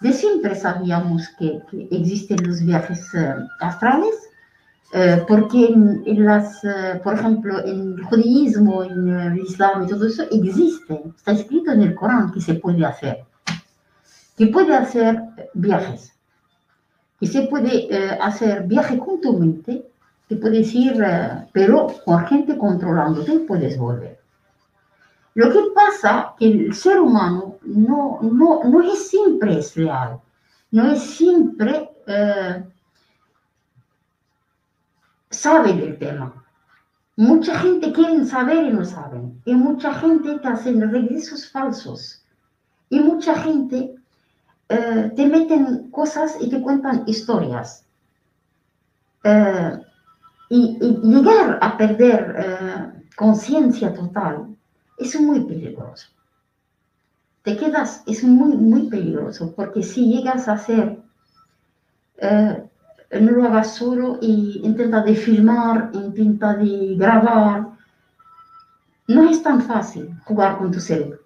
de siempre sabíamos que, que existen los viajes eh, astrales, eh, porque en, en las, eh, por ejemplo, en el judaísmo, en eh, el islam y todo eso, existe, está escrito en el Corán que se puede hacer, que puede hacer viajes, que se puede hacer viaje con tu mente, que puedes ir, pero con gente controlándote, puedes volver. Lo que pasa que el ser humano no, no, no es siempre es leal, no es siempre eh, sabe del tema. Mucha gente quiere saber y no saben. Y mucha gente te hacen regresos falsos. Y mucha gente eh, te meten cosas y te cuentan historias. Eh, y, llegar a perder eh, conciencia total es muy peligroso. Te quedas, es muy, muy peligroso, porque si llegas a eh, no lo hagas solo y intenta de filmar, intenta de grabar. No es tan fácil jugar con tu cerebro.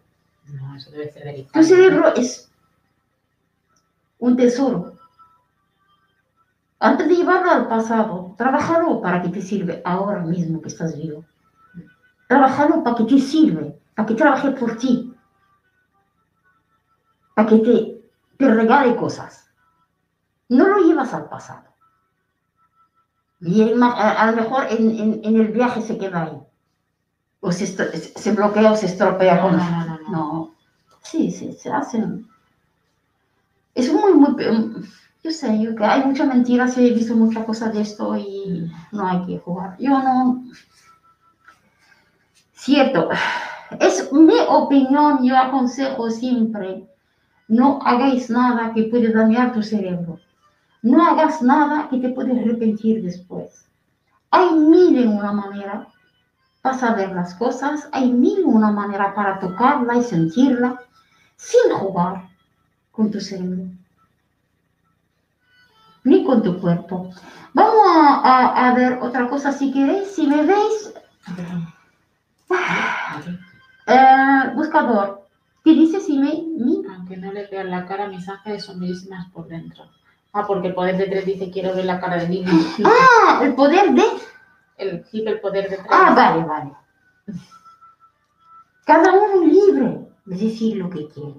No, eso debe ser delicado. Tu cerebro es un tesoro. Antes de llevarlo al pasado, trabájalo para que te sirve ahora mismo que estás vivo. Trabájalo para que te sirve, para que trabaje por ti, para que te, te regale cosas. No lo llevas al pasado. Y ma- a, a lo mejor en, en- en el viaje se queda ahí. O se, se bloquea o se estropea No, con... no, no, no, no. Sí, sí, se hacen. Es muy, muy. Yo sé, yo que hay mucha mentira, sí, he visto muchas cosas de esto y no hay que jugar. Yo no. Cierto, es mi opinión, yo aconsejo siempre, no hagáis nada que puede dañar tu cerebro. No hagas nada que te puedes arrepentir después. Hay mil y una manera para saber las cosas, hay mil y una manera para tocarla y sentirla sin jugar con tu cerebro, ni con tu cuerpo. Vamos a, a- a ver otra cosa si queréis. Si me veis, eh, buscador, ¿qué dice si me? Aunque no le la cara, mis ángeles son bellísimas por dentro. Ah, porque el poder de tres dice quiero ver la cara de niño. *laughs* Ah, el poder de... El hip, el poder de tres. Ah, vale, vale. Cada uno libre de decir lo que quiere.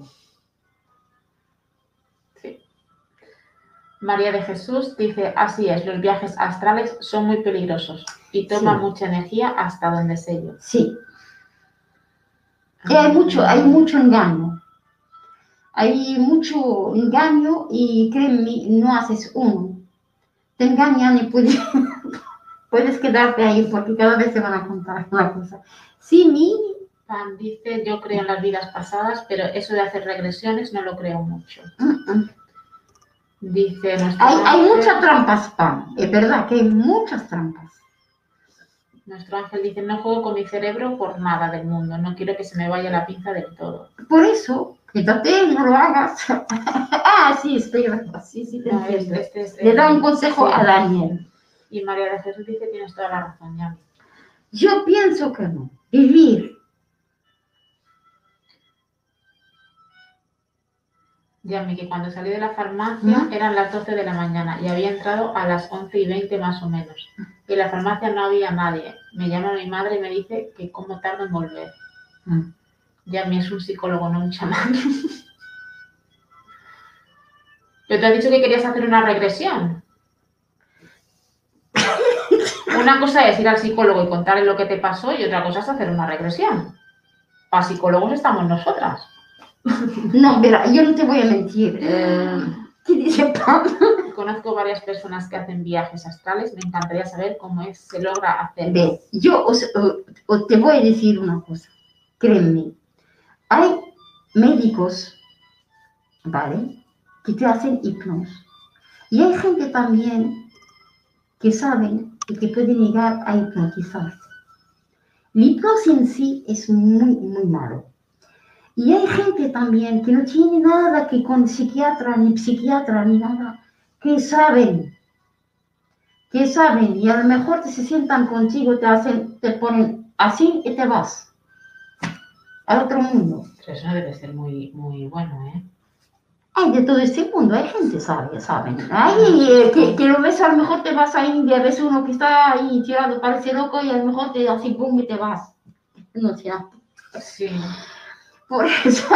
Sí. María de Jesús dice, así es, los viajes astrales son muy peligrosos y toman Sí. mucha energía hasta donde sé yo. Sí, Y hay mucho, hay mucho engaño. Hay mucho engaño y créeme, no haces uno. Te engañan y puedes, *laughs* puedes quedarte ahí porque cada vez te van a contar una cosa. Sí, mi, Pam dice, yo creo en las vidas pasadas, pero eso de hacer regresiones no lo creo mucho. mm, mm. Dice hay, hay muchas trampas, Pam. Es verdad que hay muchas trampas. Nuestro ángel dice, no juego con mi cerebro por nada del mundo, no quiero que se me vaya la pinza del todo. Por eso, quítate, no lo hagas. *laughs* ah, sí, espera. Sí, sí, te No, es- entiendo. este es- Le da un consejo sí. a Daniel. Y María de Jesús dice, tienes toda la razón, Yami. Yo pienso que no. Vivir. Yami, que cuando salí de la farmacia eran las 12 de la mañana y había entrado a las 11 y 20 más o menos. En la farmacia no había nadie. Me llama mi madre y me dice que cómo tardo en volver. Mm. Yami es un psicólogo, no un chamán. Pero te has dicho que querías hacer una regresión. Una cosa es ir al psicólogo y contarle lo que te pasó y otra cosa es hacer una regresión. Para psicólogos estamos nosotras. No, mira, yo no te voy a mentir. eh, ¿Qué dice Pam? Conozco varias personas que hacen viajes astrales. Me encantaría saber cómo es, se logra hacer. Ve, yo os, te voy a decir una cosa. Créeme. Hay médicos, ¿vale? Que te hacen hipnos. Y hay gente también que saben y que pueden llegar a hipnotizarse. La hipnosis en sí es muy, muy malo. Y hay gente también que no tiene nada que con psiquiatra, ni psiquiatra, ni nada, que saben, que saben, y a lo mejor te se sientan contigo, te hacen, te ponen así y te vas. Al otro mundo. Pero eso debe ser muy, muy bueno, ¿eh? Hay de todo este mundo, hay gente sabia, ¿saben? Hay eh, que, que lo ves, a lo mejor te vas a India, ves uno que está ahí tirado, parece loco, y a lo mejor te hace boom y te vas. No sé, Sí. por eso.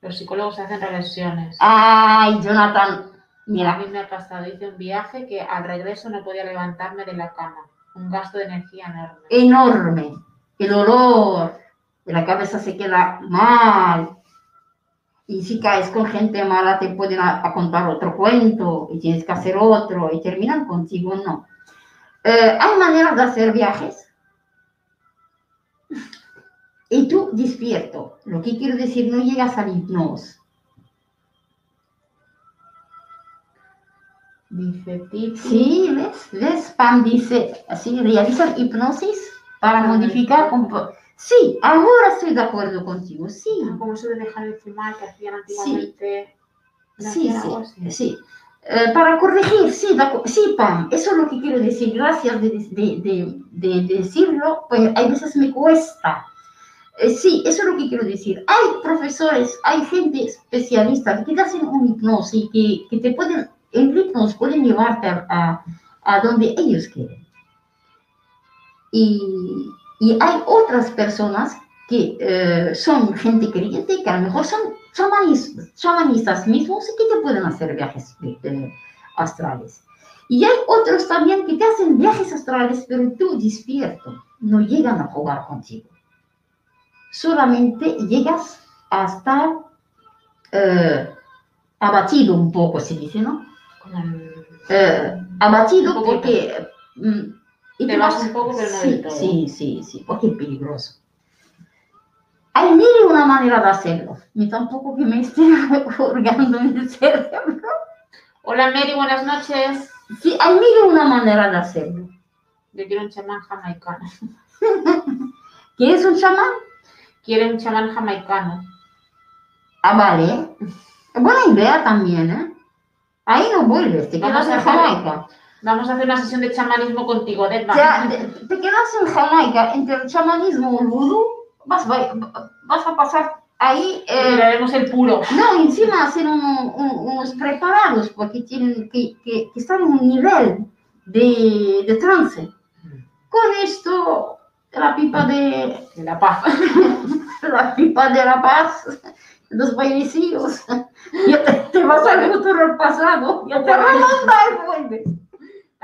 Los psicólogos hacen regresiones. Ay, Jonathan, A mira, mí me ha pasado, hice un viaje que al regreso no podía levantarme de la cama. Un gasto de energía enorme. enorme. El olor de la cabeza se queda mal. Y si caes con gente mala, te pueden a, a contar otro cuento y tienes que hacer otro y terminan contigo, no. Eh, hay maneras de hacer viajes. Y tú despierto. Lo que quiero decir, no llegas al hipnosis. Dice. Sí, ¿ves? ¿Ves? Pam dice, así realizan hipnosis para Ah, modificar. Sí, ahora estoy de acuerdo contigo, sí. Como eso de dejar de fumar que hacían antiguamente. ¿No Sí, sí, sí. Eh, para corregir, sí, sí, Pam, eso es lo que quiero decir. Gracias de, de- de- de- de decirlo, pues hay veces me cuesta. Eh, sí, eso es lo que quiero decir. Hay profesores, hay gente especialista que te hacen un hipnosis, que, que te pueden, el hipnosis pueden llevarte a, a- a donde ellos quieren. Y, y hay otras personas que eh, son gente creyente, que a lo mejor son chamanis- chamanistas mismos y que te pueden hacer viajes eh, astrales. Y hay otros también que te hacen viajes astrales, pero tú despierto, no llegan a jugar contigo. Solamente llegas a estar eh, abatido un poco, se dice, ¿no? Eh, abatido porque... mm, y Te vas un poco, pero no sí, del todo. Sí, sí, sí, porque es peligroso. Hay mil y una manera de hacerlo. Ni tampoco que me esté *laughs* hurgando en el cerebro. Hola Mary, buenas noches. Sí, hay mil y una manera de hacerlo. Yo quiero un chamán jamaicano. *laughs* ¿Quieres un chamán? Quiero un chamán jamaicano. Ah, vale. Buena idea también, ¿eh? Ahí no vuelves, te quedas en. Jamaica. Vamos a hacer una sesión de chamanismo contigo, Dedma. Ya, te, quedas en Jamaica entre el chamanismo y el vudú, vas, va- vas a pasar ahí. eh, Miraremos el puro. No, encima hacen uno- un- unos preparados porque tienen que, que- que estar en un nivel de, de trance. Con esto, la pipa de De la paz. *laughs* la pipa de la paz, los bailecillos, ya te, te vas al futuro al pasado, ya te remonta y vuelve.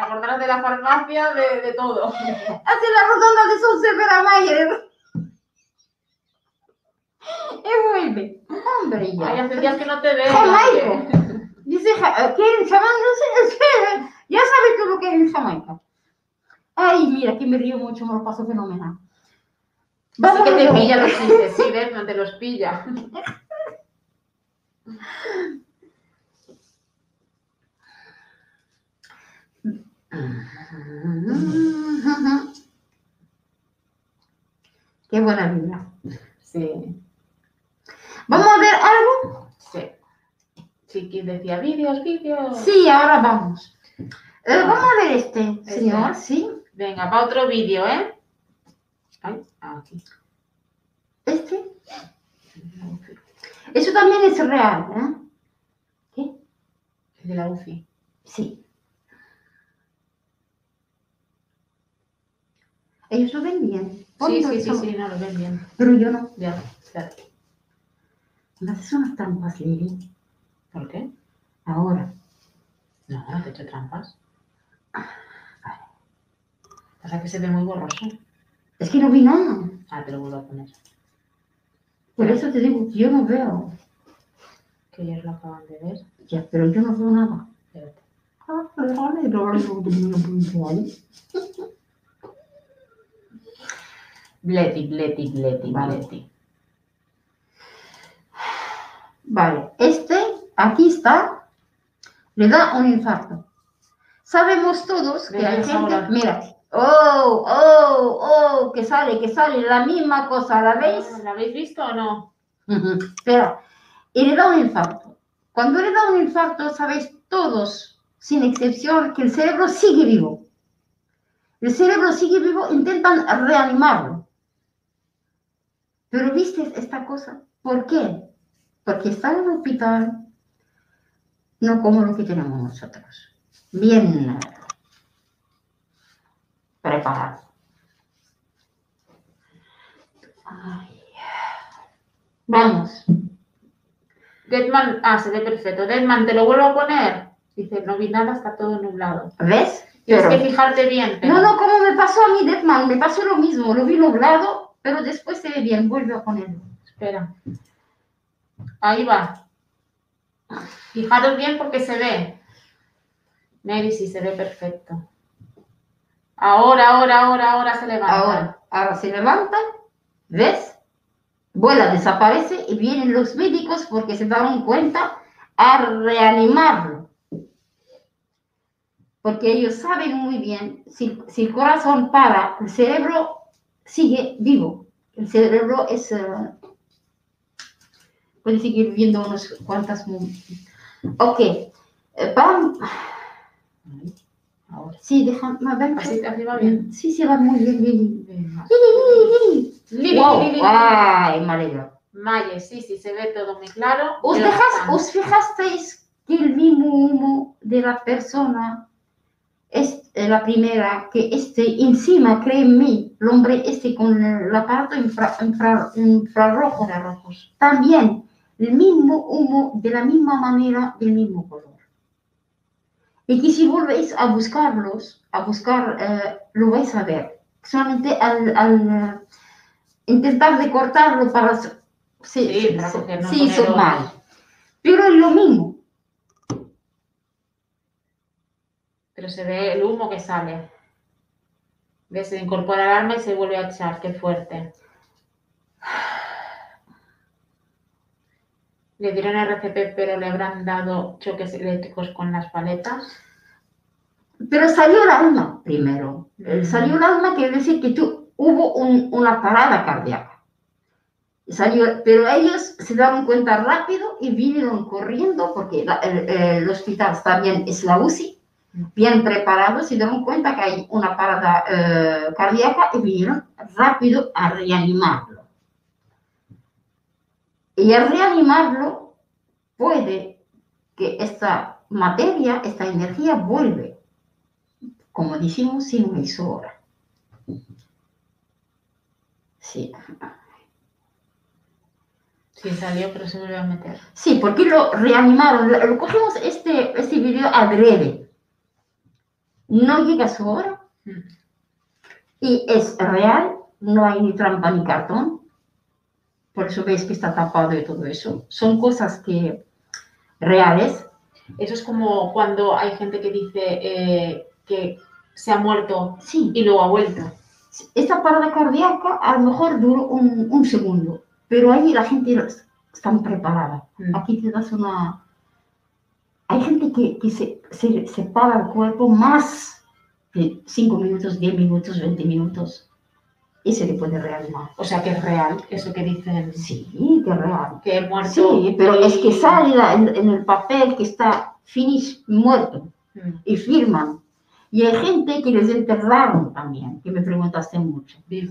Te acordarás de la farmacia, de, de todo. Hace la redonda de Son Mayer. Y vuelve. Hombre, ya. Ay, hace días que no te veo. Jamaico. oye. Dice, ja- ¿qué? No sé, espera. Ya sabes tú lo que es el Jamaica. Ay, mira, que me río mucho, me lo paso fenomenal. Así que te pilla los *laughs* chistes, sí, Dedma, te los pilla. *laughs* Qué buena vida. Sí, ¿Vamos a ver algo? sí. Chiquis decía vídeos, vídeos. Sí, ahora vamos. Eh, vamos a ver este, señor, sí. Venga, va otro vídeo, ¿eh? Ay, aquí. Este. Eso también es real, ¿eh? ¿Qué? El de la UCI. Sí. Ellos lo ven bien. Sí, sí, sí, sí, no lo ven bien. Pero yo no. Ya, claro. Me haces unas trampas, Lili. ¿Por qué? Ahora. No, no te he hecho trampas. Pasa que se ve muy borroso. Es que no vi nada. Ah, te lo vuelvo a poner. Por eso te digo que yo no veo. Que ellos lo acaban de ver. Ya, pero yo no veo nada. Espérate. Ah, vale, pero no tengo puntual. Bleti, bleti, bleti, Vale. bleti. Vale, este, aquí está, le da un infarto. Sabemos todos que hay gente, mira, oh, oh, oh, que sale, que sale la misma cosa, ¿la veis? ¿La habéis visto o no? Espera, y le da un infarto. Cuando le da un infarto, sabéis todos, sin excepción, que el cerebro sigue vivo. El cerebro sigue vivo, intentan reanimarlo. Pero viste esta cosa. ¿Por qué? Porque está en el hospital, no como lo que tenemos nosotros. Bien preparado. Ay. Vamos. Deadman, ah, se ve perfecto. Deadman, ¿te lo vuelvo a poner? Dice, no vi nada, está todo nublado. ¿Ves? Tienes Pero- que fijarte bien. pero- No, no, como me pasó a mí, Deadman, me pasó lo mismo. Lo vi nublado, pero después se ve bien. Vuelve a ponerlo. Espera. Ahí va. Fijaros bien porque se ve. Mary sí se ve perfecto. Ahora, ahora, ahora, ahora se levanta. Ahora, ahora se levanta, ¿ves? Vuela, desaparece y vienen los médicos porque se dieron cuenta a reanimarlo. Porque ellos saben muy bien, si, si el corazón para, el cerebro sigue vivo. El cerebro es, eh, puede seguir viviendo unos cuantas... Ok, eh, pam. Ahora. Sí, deja, no, ven, Así, así va bien. Sí, sí, va muy bien. Lili, Lili, Wow, Lili. Ay, alegro. Maye, sí, sí, se ve todo muy claro. ¿Os, dejas. ¿Os fijasteis que el mismo humo de la persona es eh, la primera, que este encima, créeme, el hombre este con el aparato infra- infra- infrarrojo, también el mismo humo de la misma manera, del mismo color. Y que si volvéis a buscarlos, a buscar, eh, lo vais a ver. Solamente al, al, eh, intentar de cortarlo para... Sí, Sí, sí, no sí, son mal. Pero es lo mismo. Pero se ve el humo que sale. ¿Ves? Se incorpora el arma y se vuelve a echar. Qué fuerte. Le dieron RCP, pero le habrán dado choques eléctricos con las paletas. Pero salió el alma primero. Eh. Salió el alma quiere decir que tú, hubo un- una parada cardíaca. Salió, pero ellos se dieron cuenta rápido y vinieron corriendo porque la- el, el hospital está bien, es la UCI, bien preparado, se dieron cuenta que hay una parada eh, cardíaca y vinieron rápido a reanimarlo. Y al reanimarlo puede que esta materia, esta energía vuelve como decimos, sin emisora. Sí. Sí, salió, pero se vuelve a meter. sí, porque lo reanimaron, lo cogimos este, este video adrede. No llega a su hora Mm. y es real, no hay ni trampa ni cartón. Por eso veis que está tapado y todo eso. Son cosas que reales. Eso es como cuando hay gente que dice eh, que se ha muerto Sí, y luego ha vuelto. esta parada cardíaca a lo mejor duró un, un segundo, pero ahí la gente está preparada. Mm. Aquí te das una... Hay gente que, que se, se, se para el cuerpo más de 5 minutos, 10 minutos, 20 minutos y se le puede reanimar. O sea que es real, eso que dicen Sí, que es real. que he muerto. Sí, pero es que y- sale en, en el papel que está finish, muerto, Mm. y firman. Y hay gente que les enterraron también, que me preguntaste mucho. Le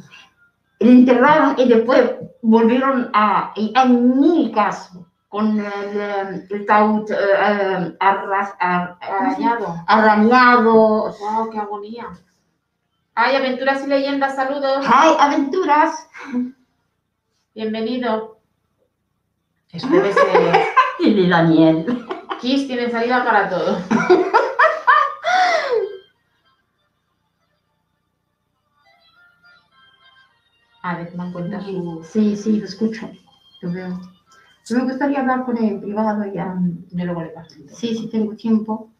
enterraron y después volvieron a... Y hay mil casos con el, eh, el taúd eh, eh, arras- ar-. Arañado. arañado. Wow, qué agonía. Ay, aventuras y leyendas, saludos. ¡Hay aventuras! Bienvenido. Debe ser. Y Daniel. Kiss tiene salida para todo. *laughs* A ver, me cuenta su. Sí, sí, lo escucho. Lo veo. Me gustaría hablar con él en privado ya. Yo luego le paso. Sí, si tengo tiempo.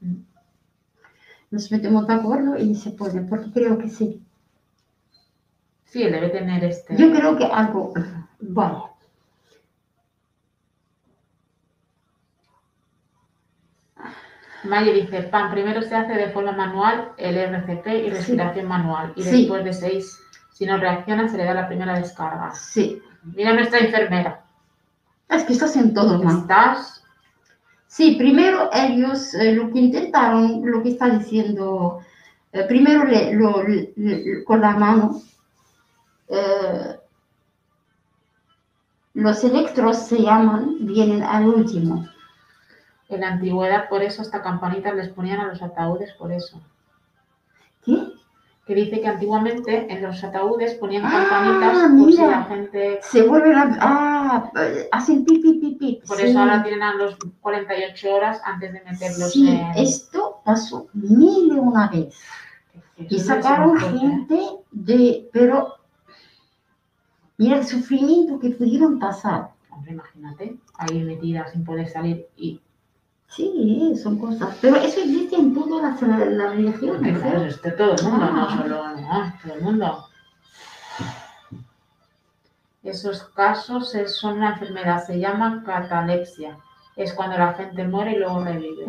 Nos metemos de acuerdo y se puede, porque creo que sí. Sí, él debe tener este. Yo creo que algo. Vale. Maye dice, pan, primero se hace de forma manual el RCP y respiración manual. Y Sí. después de seis, si no reacciona, se le da la primera descarga. Sí. Mira nuestra enfermera. Es que estás en todo, man. Estás. Sí, primero ellos eh, lo que intentaron, lo que está diciendo, eh, primero le- lo- le- le- con la mano, eh, los electros se llaman, vienen al último. En la antigüedad, por eso, hasta campanitas les ponían a los ataúdes, por eso. ¿Qué? Que dice que antiguamente en los ataúdes ponían Ah, campanitas por si mira. la gente... Se vuelven a... Ah, hacen pi, pi, pi, pi. Por Sí. eso ahora tienen a los 48 horas antes de meterlos Sí, en... esto pasó mil y una vez. Y sacaron ¿eh? gente de... Pero... Mira el sufrimiento que pudieron pasar. Hombre, imagínate, ahí metida sin poder salir y... Sí, son cosas. Pero eso existe en todas las, las religiones. claro, ¿eh? es de todo el mundo, no Ah. solo todo el mundo. Esos casos son una enfermedad, se llama catalepsia. Es cuando la gente muere y luego revive.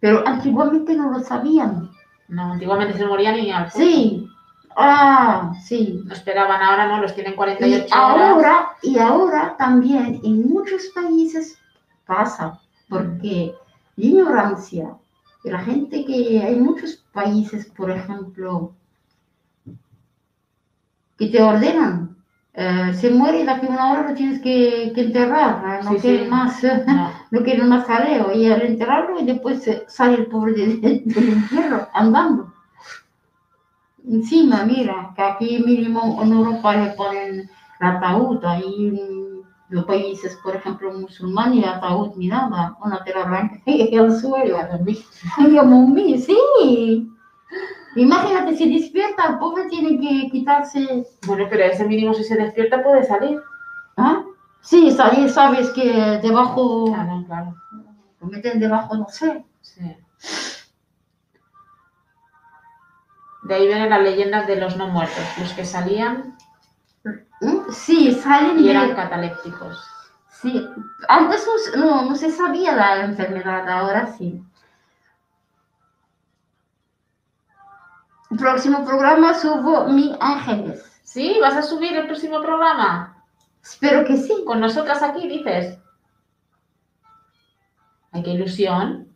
Pero antiguamente no lo sabían. No, antiguamente se morían y al Sí. Ah, sí. no esperaban, ahora no, los tienen 48 Y horas. ahora, y ahora también en muchos países pasa, porque la ignorancia, de la gente que hay muchos países, por ejemplo, que te ordenan, eh, se muere y de aquí a una hora lo tienes que, que enterrar, ¿eh? no Sí, quieren sí. más, *laughs* No, no quieren más jaleo, y al enterrarlo y después eh, sale el pobre del, entierro andando. Encima, mira, que aquí mínimo en Europa le ponen el ataúd, ahí los países, por ejemplo, musulmanes, el ataúd ni nada, una te lo arranca *laughs* y al suelo. Y mí, sí. Imagínate, si despierta, el pobre tiene que quitarse. Bueno, pero ese mínimo si se despierta puede salir. ¿Ah? Sí, salir, sabes que debajo, Ah, no, claro. lo meten debajo, no sé. Sí. De ahí vienen las leyendas de los no muertos, los que salían ¿Mm? Sí, salen y eran catalépticos. Sí, antes no, se- no, no se sabía la enfermedad, ahora sí. Próximo programa subo mi ángeles. ¿Sí? ¿Vas a subir el próximo programa? Espero que sí. Con nosotras aquí, dices. Ay, qué ilusión.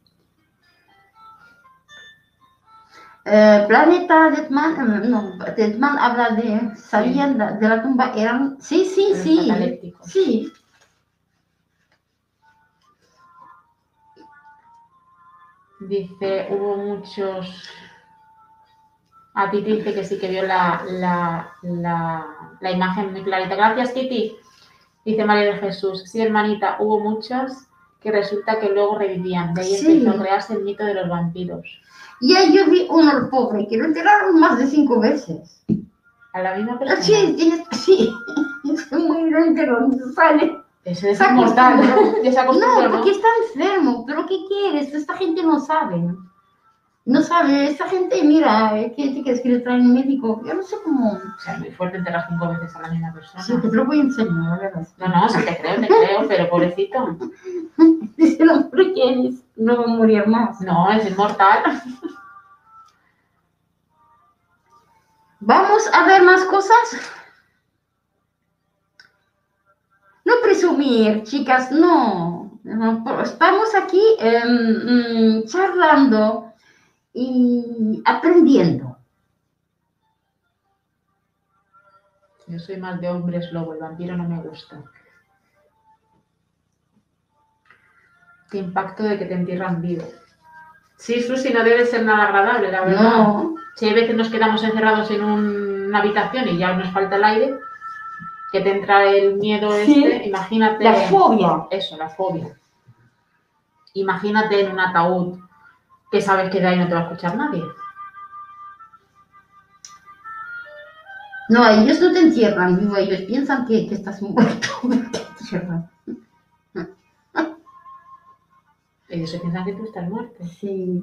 Planeta Detman, eh, no, Detman habla de, salían de, de la tumba, eran, sí, sí, sí, sí. Dice, hubo muchos... A Titi dice que sí que vio la, la, la, la imagen muy clarita. Gracias, Titi. Dice María de Jesús. Sí, hermanita, hubo muchos que resulta que luego revivían. De ahí Sí. empezó a crearse el mito de los vampiros. Y ahí yo vi uno el pobre, que lo enterraron más de cinco veces. A la misma persona. Sí, sí, *laughs* es muy lo enterró, sale. Ese es inmortal. ¿no? *laughs* porque está enfermo, pero ¿qué quieres? Esta gente no sabe. No sabe, esta gente, mira, ¿qué qué quieres que le traen un médico? Yo no sé cómo. O sea, muy fuerte enterrar cinco veces a la misma persona. Sí, te lo voy a enseñar, a ver. No, no, sí te creo, te creo, pero pobrecito. *laughs* Dice el hombre que es- no va a morir más. No, es inmortal. Vamos a ver más cosas. No presumir, chicas, no. Pero Estamos aquí em, mm, charlando y aprendiendo. Yo soy más de hombres lobo, el vampiro no me gusta. Qué impacto de que te entierran vivo. Sí, Susi, no debe ser nada agradable, la verdad. No, Si hay veces nos quedamos encerrados en un- una habitación y ya nos falta el aire, que te entra el miedo Sí. este, imagínate. la fobia. Eso, la fobia. Imagínate en un ataúd que sabes que de ahí no te va a escuchar nadie. No, ellos no te entierran, vivo, ellos piensan que, que estás muerto. Te *laughs* entierran. Ellos se piensan que tú estás muerto. Sí.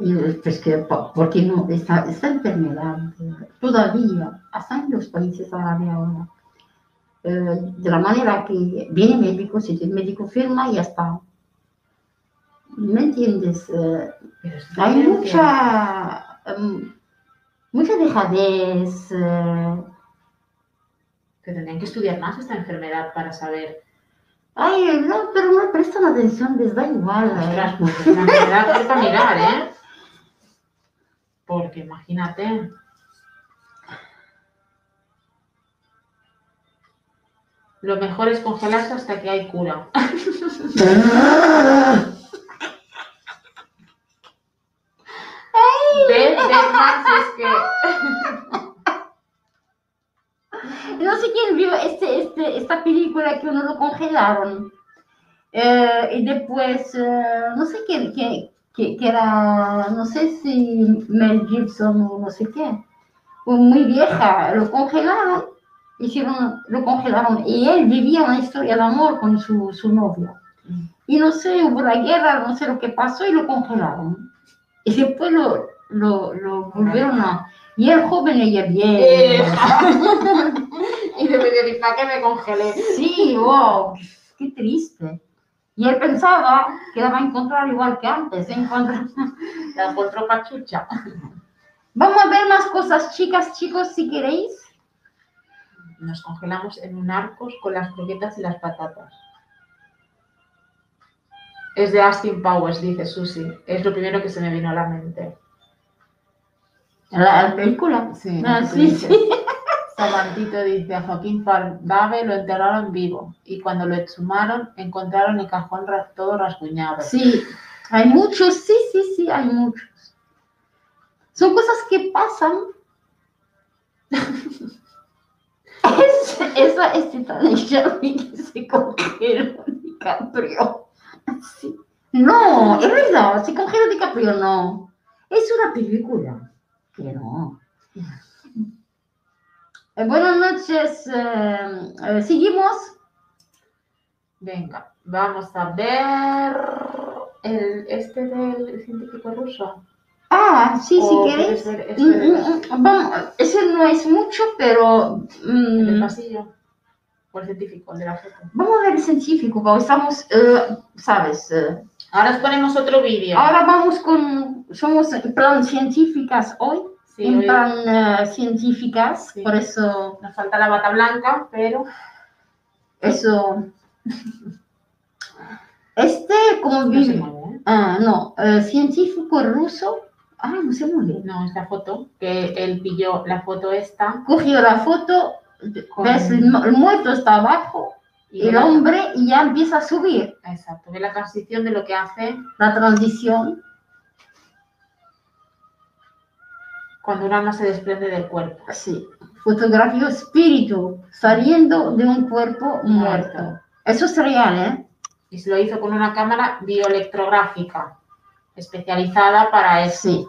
Y pues que, po- ¿por qué no? Esta, esta enfermedad todavía, hasta en los países árabes ahora, eh, de la manera que viene médico, si el médico firma, ya está. ¿Me entiendes? Eh, hay mucha, em, mucha dejadez. eh, Que tendrían que estudiar más esta enfermedad para saber. ay, no, pero no prestan atención, les da igual. eh. Ostras, pues es una enfermedad que mirar, ¿eh? Porque imagínate. Lo mejor es congelarse hasta que hay cura. *laughs* *laughs* Es que... *laughs* No sé quién vio este, este, esta película que uno lo congelaron. Eh, y después, eh, no sé qué, qué- qué era, no sé si Mel Gibson o no sé qué. Muy vieja, lo congelaron, hicieron, lo congelaron. Y él vivía una historia de amor con su, su novia. Y no sé, hubo la guerra, no sé lo que pasó y lo congelaron. Y después lo, lo, lo volvieron a... Y el joven ella bien. Eh. *laughs* y de medio ¿para qué me congelé? Sí, wow, qué triste. Y él pensaba que la va a encontrar igual que antes. se encuentra- La encontró pachucha. Vamos a ver más cosas, chicas, chicos, si queréis. Nos congelamos en un arcos con las croquetas y las patatas. Es de Austin Powers, dice Susi. Es lo primero que se me vino a la mente. La película. Sí, Ah, lo que sí. *laughs* Samantito dice, a Joaquín Fardave lo enterraron vivo y cuando lo exhumaron encontraron el cajón todo rasguñado. Sí, hay muchos, sí, sí, sí, hay muchos. Son cosas que pasan. *laughs* es, esa es Titanic Shelby que se congeló DiCaprio. Sí. No, es verdad, se congeló DiCaprio, no. Es una película. Que no. Eh, buenas noches. eh, eh, seguimos. Venga, vamos a ver el, este del científico ruso. Ah, sí, si queréis. este Mm, mm, mm, Vamos, ese no es mucho, pero el del mm, pasillo. O el científico, el de la foto. vamos a ver el científico, porque estamos, eh, sabes, Ahora os ponemos otro vídeo. ahora vamos con, somos en plan científicas hoy, Sí, en hoy plan eh, científicas, Sí. por eso, nos falta la bata blanca, pero eso, este, como no se mueve. ¿eh? ah, no, eh, científico ruso, ah, no se mueve, No, esta foto, que él pilló la foto esta cogió la foto, Con- ves, el muerto está abajo, y el hombre y ya empieza a subir. Exacto, ve la transición de lo que hace la transición. cuando un alma se desprende del cuerpo. Sí. Fotografió espíritu saliendo de un cuerpo muerto. Muerto. Eso es real, ¿eh? Y se lo hizo con una cámara bioelectrográfica especializada para eso. Sí.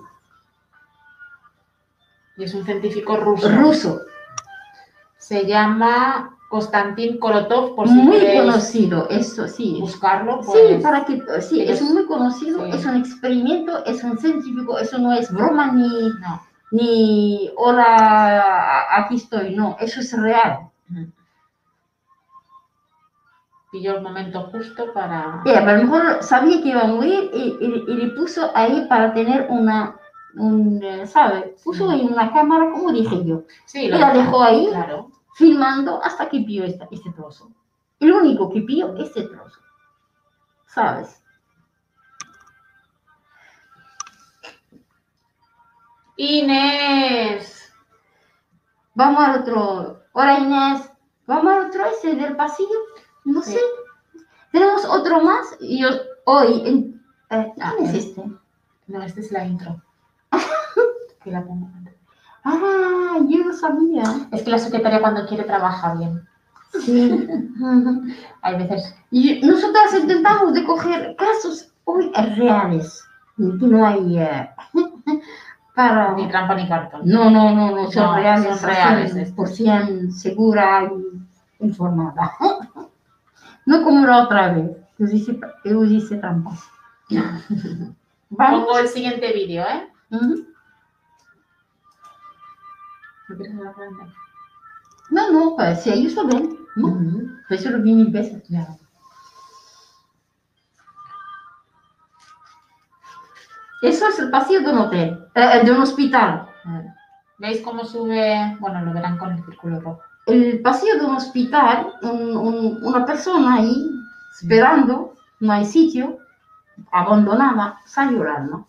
Y es un científico ruso. Ruso. Se llama Konstantin Kolotov, por si Muy conocido, eso sí. buscarlo. Sí, Pues, para que, sí, es es- muy conocido, sí. es un experimento, es un científico, eso no es broma ni, No. ni hola, aquí estoy, no, eso es real. Pilló el momento justo para... A lo mejor sabía que iba a morir y, y- y le puso ahí para tener una, un, eh, ¿sabe? Puso ahí una cámara, como dije yo. Sí, Y la dejó ahí. Claro. Filmando hasta que pilló esta- este trozo. El único que pilló este trozo. ¿Sabes? Inés. Vamos al otro. Hola Inés. Vamos al otro ese del pasillo. No Sí. sé. Tenemos otro más. Y yo hoy. en- eh, Ah, ¿Quién es eh. este? No, esta es la intro. *laughs* que la pongo. Ah, yo no sabía. Es que la secretaria cuando quiere trabaja bien. Sí. *laughs* Hay veces... y nosotras intentamos de coger casos hoy reales. Que no hay. eh, *laughs* para. Ni trampa ni cartón. No, no, no, no, son No, reales, son reales por cien segura y informada. *laughs* No como la otra vez, os hice, os hice trampas. Vamos. Pongo el siguiente vídeo, ¿eh? Ujú. ¿No No, no, pues si ellos lo ven, ¿no? Pues yo lo vi mil veces. Eso es el pasillo de un hotel, eh, de un hospital. ¿Veis cómo sube? Bueno, lo verán con el círculo rojo. El pasillo de un hospital, un- un- una persona ahí esperando, no hay sitio, abandonada, está llorando.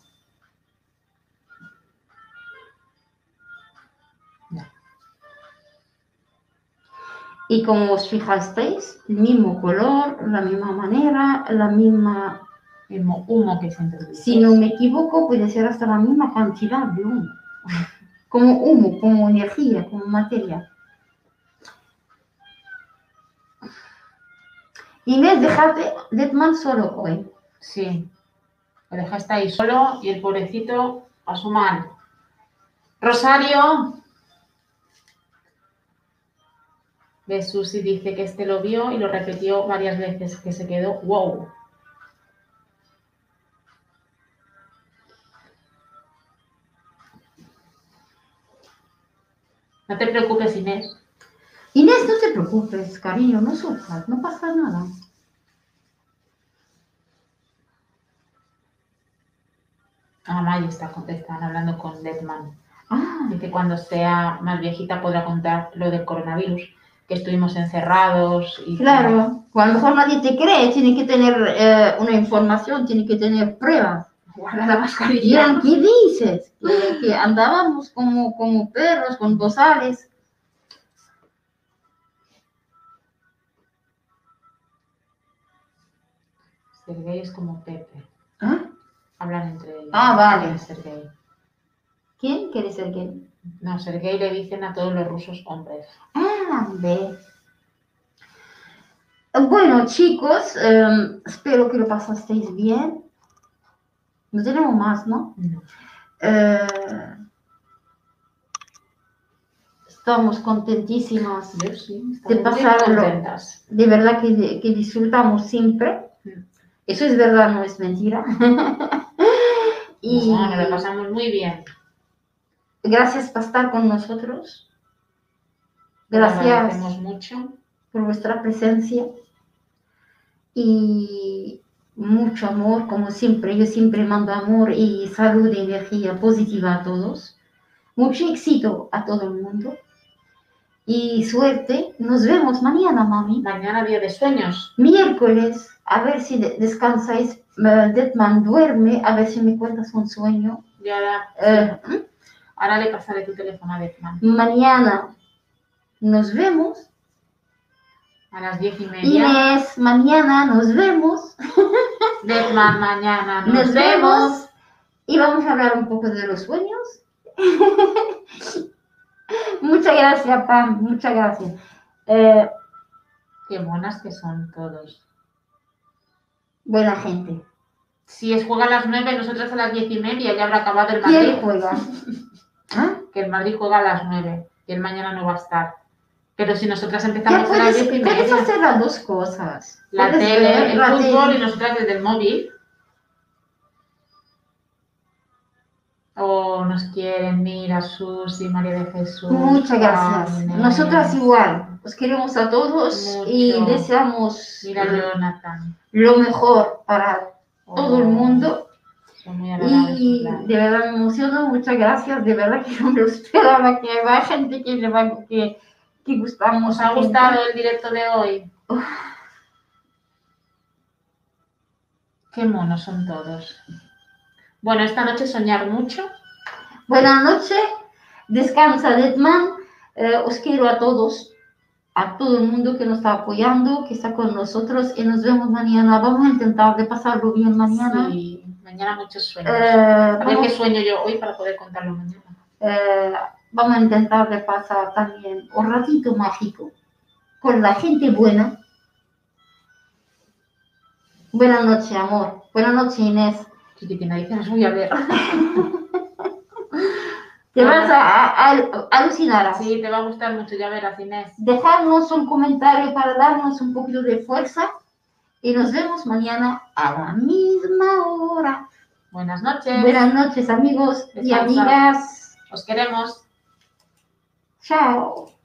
Y como os fijasteis, el mismo color, la misma manera, la misma, Mismo humo que siempre dices. si no me equivoco, puede ser hasta la misma cantidad de humo. *laughs* Como humo, como energía, como materia. Inés, déjate Detman solo hoy. Sí. Lo dejaste ahí solo y el pobrecito a su mal. Rosario. De Susi dice que este lo vio y lo repitió varias veces, que se quedó wow. No te preocupes, Inés. Inés, no te preocupes, cariño, no sufras, no pasa nada. Ah, May está, están hablando con Deadman. Ah, Dice que cuando sea más viejita podrá contar lo del coronavirus, que estuvimos encerrados y que- claro, o a lo mejor nadie te cree, tiene que tener eh, una información, tiene que tener pruebas. Guarda la mascarilla. ¿qué dices? Que, que andábamos como, como perros con bozales. Sergei es como Pepe. ¿Ah? Hablan entre ellos. Ah, vale. ¿Quién quiere ser quién? No, Sergei le dicen a todos los rusos hombres. Ah, ve. Bueno, chicos, eh, espero que lo pasasteis bien. No tenemos más, ¿no? No. Eh, estamos contentísimas. Yo sí, De pasarlo. De verdad que, que disfrutamos siempre. Mm. Eso es verdad, no es mentira. *laughs* y No, nos lo pasamos muy bien. Gracias por estar con nosotros. Gracias mucho. por vuestra presencia. Y mucho amor, como siempre. Yo siempre mando amor y salud y energía positiva a todos. Mucho éxito a todo el mundo. Y suerte. Nos vemos mañana, mami. Mañana día de sueños. Miércoles, a ver si de- descansáis. Eh, Detman duerme, a ver si me cuentas un sueño. Y ahora, Eh, ahora le pasaré tu teléfono a Deadman. mañana nos vemos. A las diez y media. Inés, mañana nos vemos. *laughs* Deadman, mañana nos, Nos vemos. vemos. Y vamos a hablar un poco de los sueños. *laughs* muchas gracias, Pam. Muchas gracias. Eh, Qué monas que son todos. buena gente. Si es juega a las nueve, nosotros a las diez y media ya habrá acabado el ¿Quién Madrid. juega? *laughs* ¿Ah? Que el Madrid juega a las nueve y el mañana no va a estar. Pero si nosotras empezamos a las puedes, diez y puedes media, hacer las dos cosas. la Puedes tele, el la fútbol tele. y nosotras desde el móvil. O nos quieren, mira, Susi, María de Jesús. Muchas gracias. Inés, Nosotras igual. Os queremos a todos Mucho. y deseamos Mira, eh, Jonathan. lo mejor para todo el Oh, mundo. Muy. Y claro. de verdad me emociono, muchas gracias. De verdad que *laughs* me esperaba que haya gente que le va que, que gustamos. ¿Os ha gustado el directo de hoy? Qué monos son todos. Bueno, esta noche soñar mucho. Buenas noches, descansa Detman. Eh, os quiero a todos, a todo el mundo que nos está apoyando, que está con nosotros y nos vemos mañana. Vamos a intentar de pasarlo bien mañana. Sí, mañana muchos sueños. Eh, a ver qué sueño yo hoy para poder contarlo mañana. eh, vamos a intentar de pasar también un ratito mágico con la gente buena. Buenas noches, amor. Buenas noches, Inés. Chiquitina, dice, nos voy a ver. *laughs* Te vas a, a- a- alucinar. Sí, te va a gustar mucho, ya verás, Inés. Dejarnos un comentario para darnos un poquito de fuerza y nos vemos mañana a la misma hora. Buenas noches. Buenas noches, amigos y amigas. Os queremos. Chao.